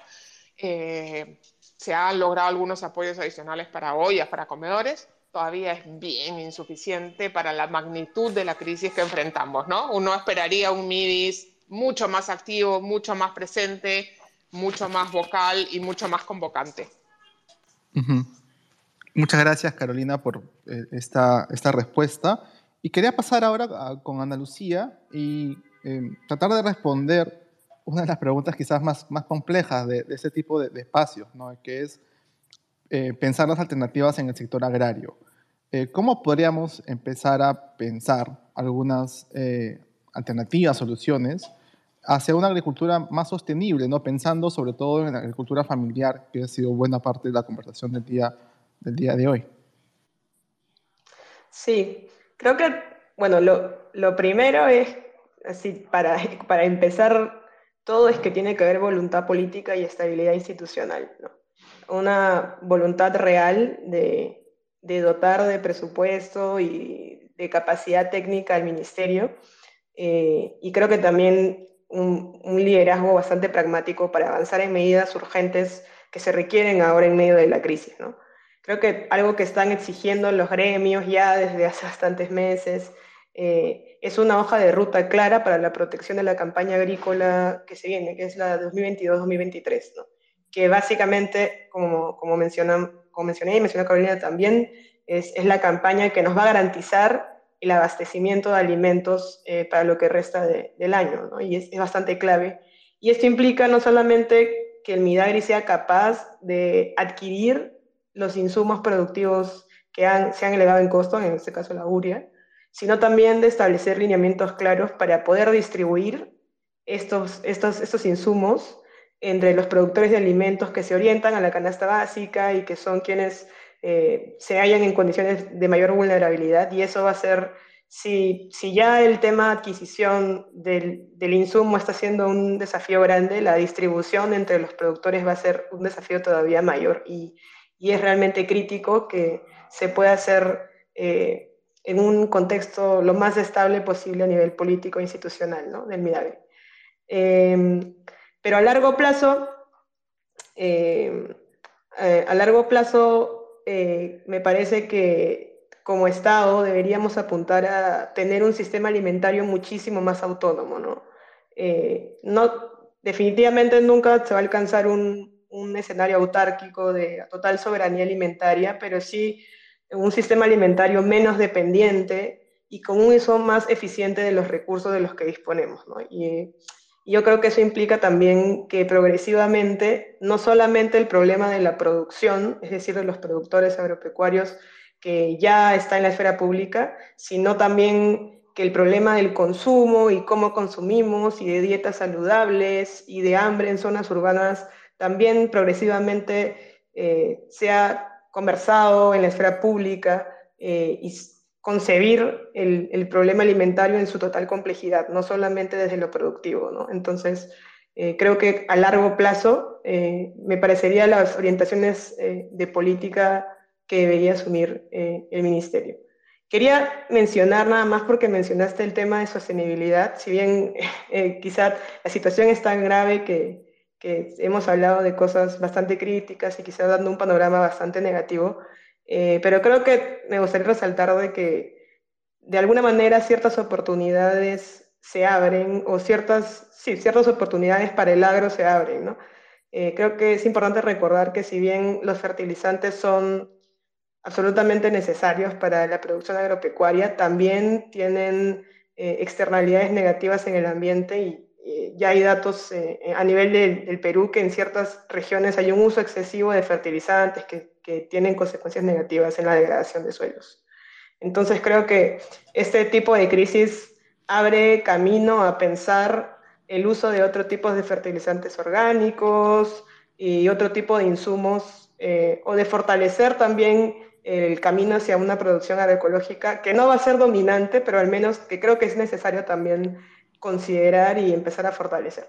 eh, se han logrado algunos apoyos adicionales para ollas, para comedores. Todavía es bien insuficiente para la magnitud de la crisis que enfrentamos, ¿no? Uno esperaría un MIDIS mucho más activo, mucho más presente, mucho más vocal y mucho más convocante. Muchas gracias, Carolina, por eh, esta, esta respuesta. Y quería pasar ahora con Ana Lucía y eh, tratar de responder una de las preguntas quizás más, más complejas de, de este tipo de, espacios, ¿no? que es eh, pensar las alternativas en el sector agrario. Eh, ¿Cómo podríamos empezar a pensar algunas eh, alternativas, soluciones hacia una agricultura más sostenible, ¿no? pensando sobre todo en la agricultura familiar, que ha sido buena parte de la conversación del día, del día de hoy? Sí, creo que, bueno, lo, lo primero es, así, para, para empezar todo es que tiene que haber voluntad política y estabilidad institucional. Una voluntad real de, dotar de presupuesto y de capacidad técnica al ministerio. Eh, y creo que también un, liderazgo bastante pragmático para avanzar en medidas urgentes que se requieren ahora en medio de la crisis. Creo que algo que están exigiendo los gremios ya desde hace bastantes meses eh, es una hoja de ruta clara para la protección de la campaña agrícola que se viene, que es la 2022-2023, ¿no? que básicamente, como, como mencioné y mencionó Carolina también, es, es, la campaña que nos va a garantizar el abastecimiento de alimentos eh, para lo que resta del año, y es, bastante clave. Y esto implica no solamente que el Midagri sea capaz de adquirir los insumos productivos que se han elevado en costo, en este caso la uria, sino también de establecer lineamientos claros para poder distribuir estos, estos, estos insumos entre los productores de alimentos que se orientan a la canasta básica y que son quienes eh, se hallan en condiciones de mayor vulnerabilidad. Y eso va a ser, si, si ya el tema adquisición del, del, insumo está siendo un desafío grande, la distribución entre los productores va a ser un desafío todavía mayor. Y, y es realmente crítico que se pueda hacer... Eh, en un contexto lo más estable posible a nivel político e institucional ¿no? del Midagri. Em, pero a largo plazo, eh, a largo plazo eh, me parece que como Estado deberíamos apuntar a tener un sistema alimentario muchísimo más autónomo. ¿no? Eh, no definitivamente nunca se va a alcanzar un, un escenario autárquico de total soberanía alimentaria, pero sí un sistema alimentario menos dependiente y con un uso más eficiente de los recursos de los que disponemos. Y, yo creo que eso implica también que progresivamente, no solamente el problema de la producción, es decir, de los productores agropecuarios, que ya está en la esfera pública, sino también que el problema del consumo y cómo consumimos y de dietas saludables y de hambre en zonas urbanas también progresivamente eh, sea conversado en la esfera pública eh, concebir el, problema alimentario en su total complejidad, no solamente desde lo productivo. ¿no? Entonces, eh, creo que a largo plazo eh, me parecerían las orientaciones eh, de política que debería asumir el ministerio. Quería mencionar nada más porque mencionaste el tema de sostenibilidad, si bien <laughs> quizá la situación es tan grave que, que hemos hablado de cosas bastante críticas y quizá dando un panorama bastante negativo, eh, pero creo que me gustaría resaltar de que de alguna manera ciertas oportunidades se abren o ciertas, sí, ciertas oportunidades para el agro se abren, ¿no? Eh, creo que es importante recordar que si bien los fertilizantes son absolutamente necesarios para la producción agropecuaria, también tienen eh, externalidades negativas en el ambiente y ya hay datos a nivel del Perú que en ciertas regiones hay un uso excesivo de fertilizantes que que tienen consecuencias negativas en la degradación de suelos. Entonces creo que este tipo de crisis abre camino a pensar el uso de otro tipo de fertilizantes orgánicos y otro tipo de insumos, eh, o de fortalecer también el camino hacia una producción agroecológica que no va a ser dominante, pero al menos que creo que es necesario también considerar y empezar a fortalecer.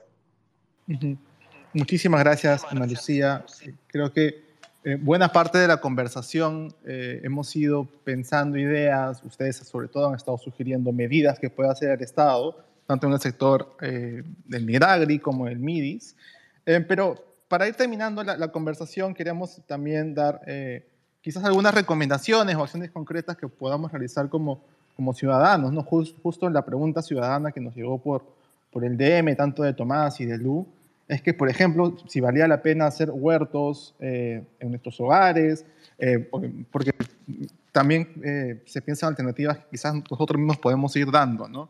Muchísimas gracias, Ana Lucía. Creo que eh, buena parte de la conversación eh, hemos ido pensando ideas, ustedes sobre todo han estado sugiriendo medidas que pueda hacer el Estado, tanto en el sector eh, del Miragri como el MIDIS. pero para ir terminando la, conversación, queríamos también dar quizás algunas recomendaciones o acciones concretas que podamos realizar como, como ciudadanos, ¿no? justo en la pregunta ciudadana que nos llegó por, por el DM, tanto de Tomás y de Lu, es que, por ejemplo, si valía la pena hacer huertos eh, en nuestros hogares, eh, porque también eh, se piensan alternativas que quizás nosotros mismos podemos ir dando, ¿no?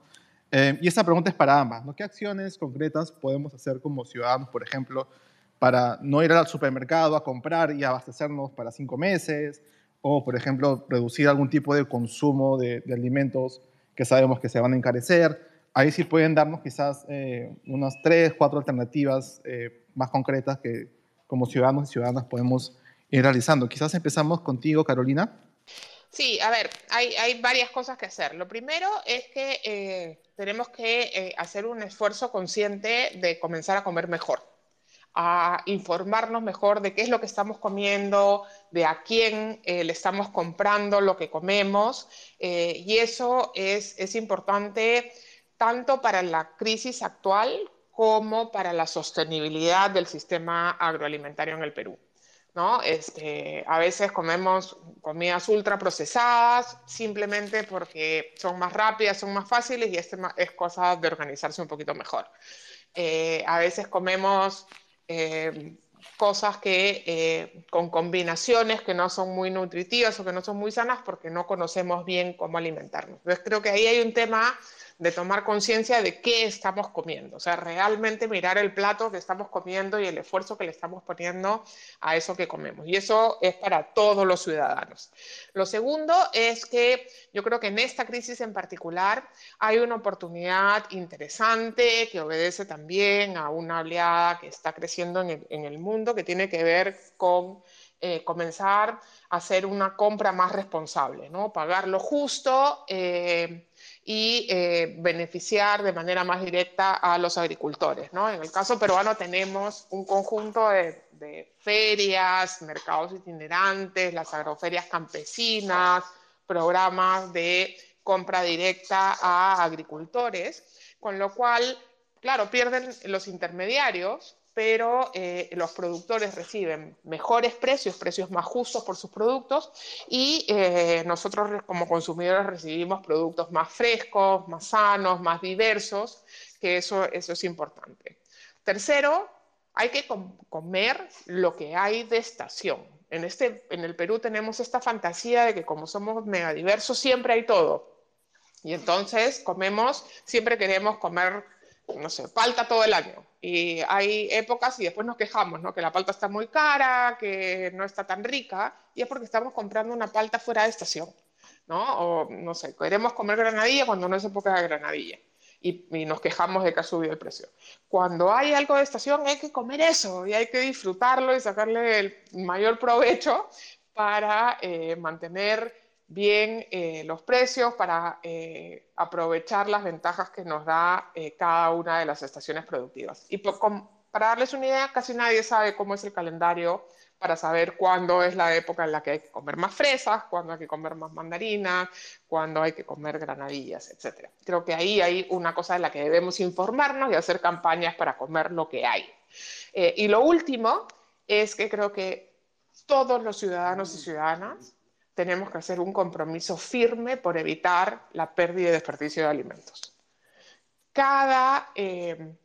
y esa pregunta es para ambas, ¿no? ¿Qué acciones concretas podemos hacer como ciudadanos, por ejemplo, para no ir al supermercado a comprar y abastecernos para cinco meses? O, por ejemplo, reducir algún tipo de consumo de, alimentos que sabemos que se van a encarecer ahí sí pueden darnos quizás eh, unas tres, cuatro alternativas eh, más concretas que como ciudadanos y ciudadanas podemos ir realizando. Quizás empezamos contigo, Carolina. Sí, a ver, hay, hay varias cosas que hacer. Lo primero es que eh, tenemos que hacer un esfuerzo consciente de comenzar a comer mejor, a informarnos mejor de qué es lo que estamos comiendo, de a quién le estamos comprando lo que comemos. y eso es, es importante tanto para la crisis actual como para la sostenibilidad del sistema agroalimentario en el Perú. ¿no? Este, a veces comemos comidas ultraprocesadas simplemente porque son más rápidas, son más fáciles y este es cosa de organizarse un poquito mejor. Eh, a veces comemos eh, cosas que eh, con combinaciones que no son muy nutritivas o que no son muy sanas porque no conocemos bien cómo alimentarnos. Entonces creo que ahí hay un tema de tomar conciencia de qué estamos comiendo, o sea, realmente mirar el plato que estamos comiendo y el esfuerzo que le estamos poniendo a eso que comemos. Y eso es para todos los ciudadanos. Lo segundo es que yo creo que en esta crisis en particular hay una oportunidad interesante que obedece también a una oleada que está creciendo en el, mundo, que tiene que ver con eh, comenzar a hacer una compra más responsable, ¿no? Pagar lo justo. Eh, y eh, beneficiar de manera más directa a los agricultores. ¿no? En el caso peruano tenemos un conjunto de, ferias, mercados itinerantes, las agroferias campesinas, programas de compra directa a agricultores, con lo cual, claro, pierden los intermediarios, pero eh, los productores reciben mejores precios, precios más justos por sus productos y eh, nosotros como consumidores recibimos productos más frescos, más sanos, más diversos, que eso, eso es importante. Tercero, hay que comer lo que hay de estación. En, este, en el Perú tenemos esta fantasía de que como somos megadiversos siempre hay todo. Y entonces comemos, siempre queremos comer, no sé, palta todo el año. Y hay épocas y después nos quejamos, ¿no? Que la palta está muy cara, que no está tan rica, y es porque estamos comprando una palta fuera de estación, ¿no? O, no sé, queremos comer granadilla cuando no es época de granadilla y, nos quejamos de que ha subido el precio. Cuando hay algo de estación hay que comer eso y hay que disfrutarlo y sacarle el mayor provecho para eh, mantener bien eh, los precios, para eh, aprovechar las ventajas que nos da cada una de las estaciones productivas. Y para darles una idea, casi nadie sabe cómo es el calendario para saber cuándo es la época en la que hay que comer más fresas, cuándo hay que comer más mandarinas, cuándo hay que comer granadillas, etc. Creo que ahí hay una cosa en la que debemos informarnos y hacer campañas para comer lo que hay. Eh, y lo último es que creo que todos los ciudadanos y ciudadanas tenemos que hacer un compromiso firme por evitar la pérdida y desperdicio de alimentos. Cada eh,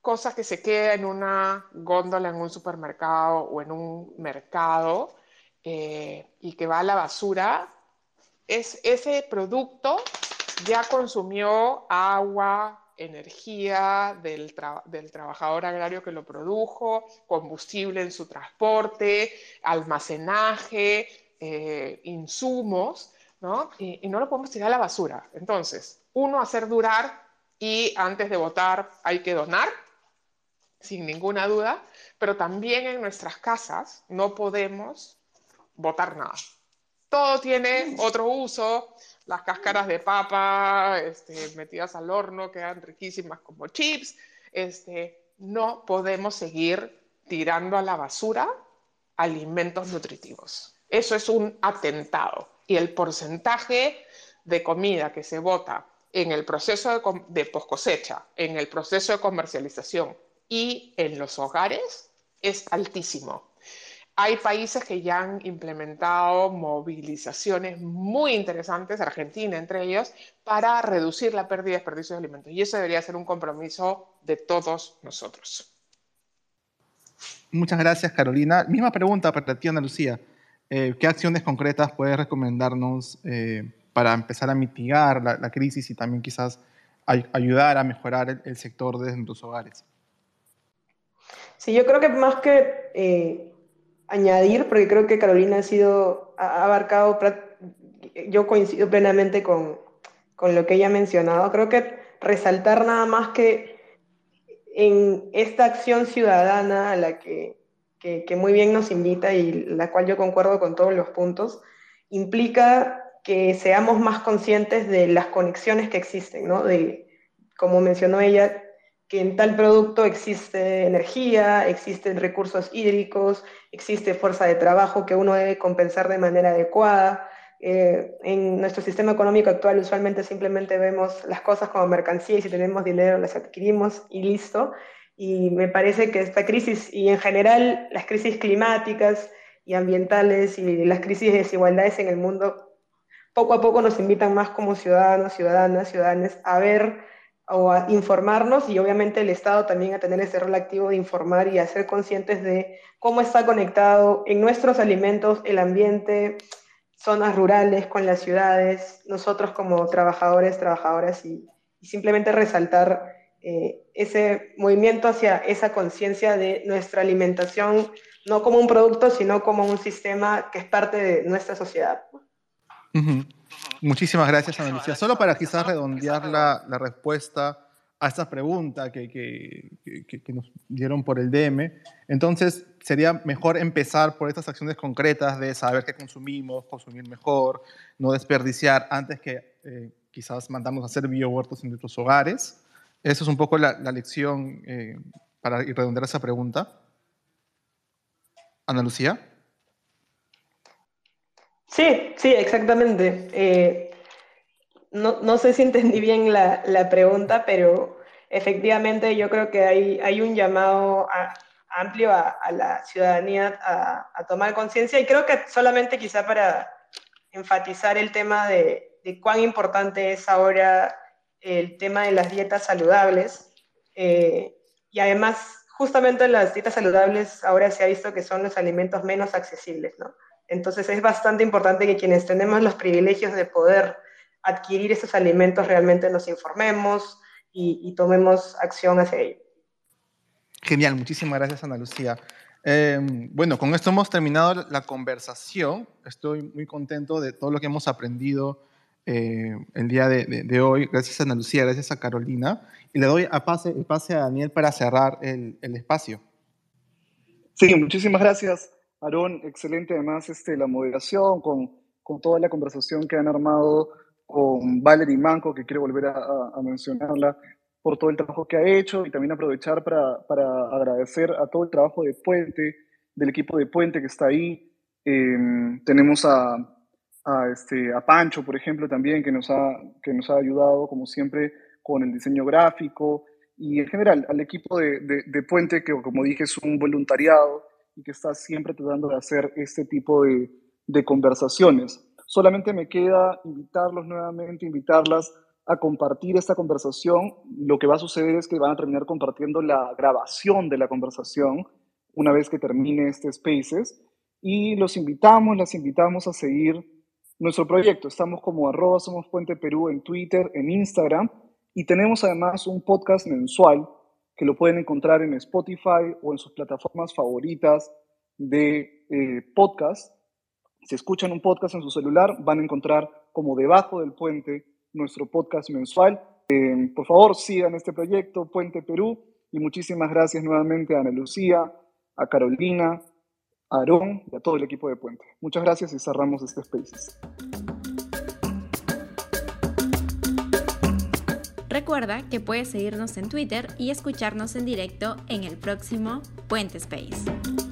cosa que se queda en una góndola en un supermercado o en un mercado eh, y que va a la basura, es, ese producto ya consumió agua, energía del, del, trabajador agrario que lo produjo, combustible en su transporte, almacenaje, eh, insumos, ¿no? Y, no lo podemos tirar a la basura. Entonces, uno, hacer durar y antes de votar hay que donar sin ninguna duda, pero también en nuestras casas no podemos botar nada. Todo tiene otro uso, las cáscaras de papa este, metidas al horno quedan riquísimas como chips. Este, no podemos seguir tirando a la basura alimentos nutritivos. Eso es un atentado. Y el porcentaje de comida que se bota en el proceso de, de post cosecha, en el proceso de comercialización y en los hogares es altísimo. Hay países que ya han implementado movilizaciones muy interesantes, Argentina entre ellos, para reducir la pérdida y desperdicio de alimentos. Y eso debería ser un compromiso de todos nosotros. Muchas gracias, Carolina. Misma pregunta para ti, Ana Lucía. Eh, ¿Qué acciones concretas puedes recomendarnos eh, para empezar a mitigar la, crisis y también quizás ayudar a mejorar el, sector de nuestros hogares? Sí, yo creo que más que eh, añadir, porque creo que Carolina ha sido, ha abarcado, yo coincido plenamente con, con lo que ella ha mencionado, creo que resaltar nada más que en esta acción ciudadana a la que, que, muy bien nos invita y la cual yo concuerdo con todos los puntos, implica que seamos más conscientes de las conexiones que existen, ¿no? De, como mencionó ella, que en tal producto existe energía, existen recursos hídricos, existe fuerza de trabajo que uno debe compensar de manera adecuada. Eh, en nuestro sistema económico actual usualmente simplemente vemos las cosas como mercancía y si tenemos dinero las adquirimos y listo. Y me parece que esta crisis y en general las crisis climáticas y ambientales y las crisis de desigualdades en el mundo poco a poco nos invitan más como ciudadanos, ciudadanas, ciudadanas a ver o a informarnos y obviamente el Estado también a tener ese rol activo de informar y a ser conscientes de cómo está conectado en nuestros alimentos el ambiente, zonas rurales con las ciudades, nosotros como trabajadores, trabajadoras y, simplemente resaltar eh, ese movimiento hacia esa conciencia de nuestra alimentación, no como un producto, sino como un sistema que es parte de nuestra sociedad. Muchísimas gracias, Ana. Solo para quizás redondear la, respuesta a esta pregunta que, nos dieron por el DM, entonces sería mejor empezar por estas acciones concretas de saber qué consumimos, consumir mejor, no desperdiciar antes que eh, quizás mandamos a hacer biohuertos en nuestros hogares. Esa es un poco la, lección eh, para redondear esa pregunta. Ana Lucía. Sí, sí, exactamente. Eh, no, no, sé si entendí bien la, la, pregunta, pero efectivamente yo creo que hay, hay un llamado amplio a, a, la ciudadanía a, a tomar conciencia y creo que solamente quizá para enfatizar el tema de, cuán importante es ahora el tema de las dietas saludables eh, y además justamente las dietas saludables ahora se ha visto que son los alimentos menos accesibles, ¿no? Entonces es bastante importante que quienes tenemos los privilegios de poder adquirir estos alimentos realmente nos informemos y, tomemos acción hacia ello. Genial, muchísimas gracias Ana Lucía. Em, bueno, con esto hemos terminado la conversación. Estoy muy contento de todo lo que hemos aprendido eh, el día de, hoy. Gracias a Ana Lucía, gracias a Carolina. Y le doy a el pase a Daniel para cerrar el, el espacio. Sí, muchísimas gracias, Aarón. Excelente además este, la moderación con, con toda la conversación que han armado con Valerie Manco, que quiero volver a, mencionarla, por todo el trabajo que ha hecho y también aprovechar para, para, agradecer a todo el trabajo de Puente, del equipo de Puente que está ahí. Em, tenemos a, a, este, a Pancho, por ejemplo, también, que nos, ha, que nos ha ayudado, como siempre, con el diseño gráfico y en general al equipo de, de, de Puente, que como dije es un voluntariado y que está siempre tratando de hacer este tipo de, de conversaciones. Solamente me queda invitarlos nuevamente, invitarlas a compartir esta conversación. Lo que va a suceder es que van a terminar compartiendo la grabación de la conversación una vez que termine este Spaces. Y los invitamos, las invitamos a seguir nuestro proyecto. Estamos como arroba Somos Puente Perú en Twitter, en Instagram. Y tenemos además un podcast mensual que lo pueden encontrar en Spotify o en sus plataformas favoritas de eh, podcast si escuchan un podcast en su celular, van a encontrar como debajo del puente nuestro podcast mensual. Eh, por favor, sigan este proyecto, Puente Perú, y muchísimas gracias nuevamente a Ana Lucía, a Carolina, a Aarón y a todo el equipo de Puente. Muchas gracias y cerramos este Spaces. Recuerda que puedes seguirnos en Twitter y escucharnos en directo en el próximo Puente Space.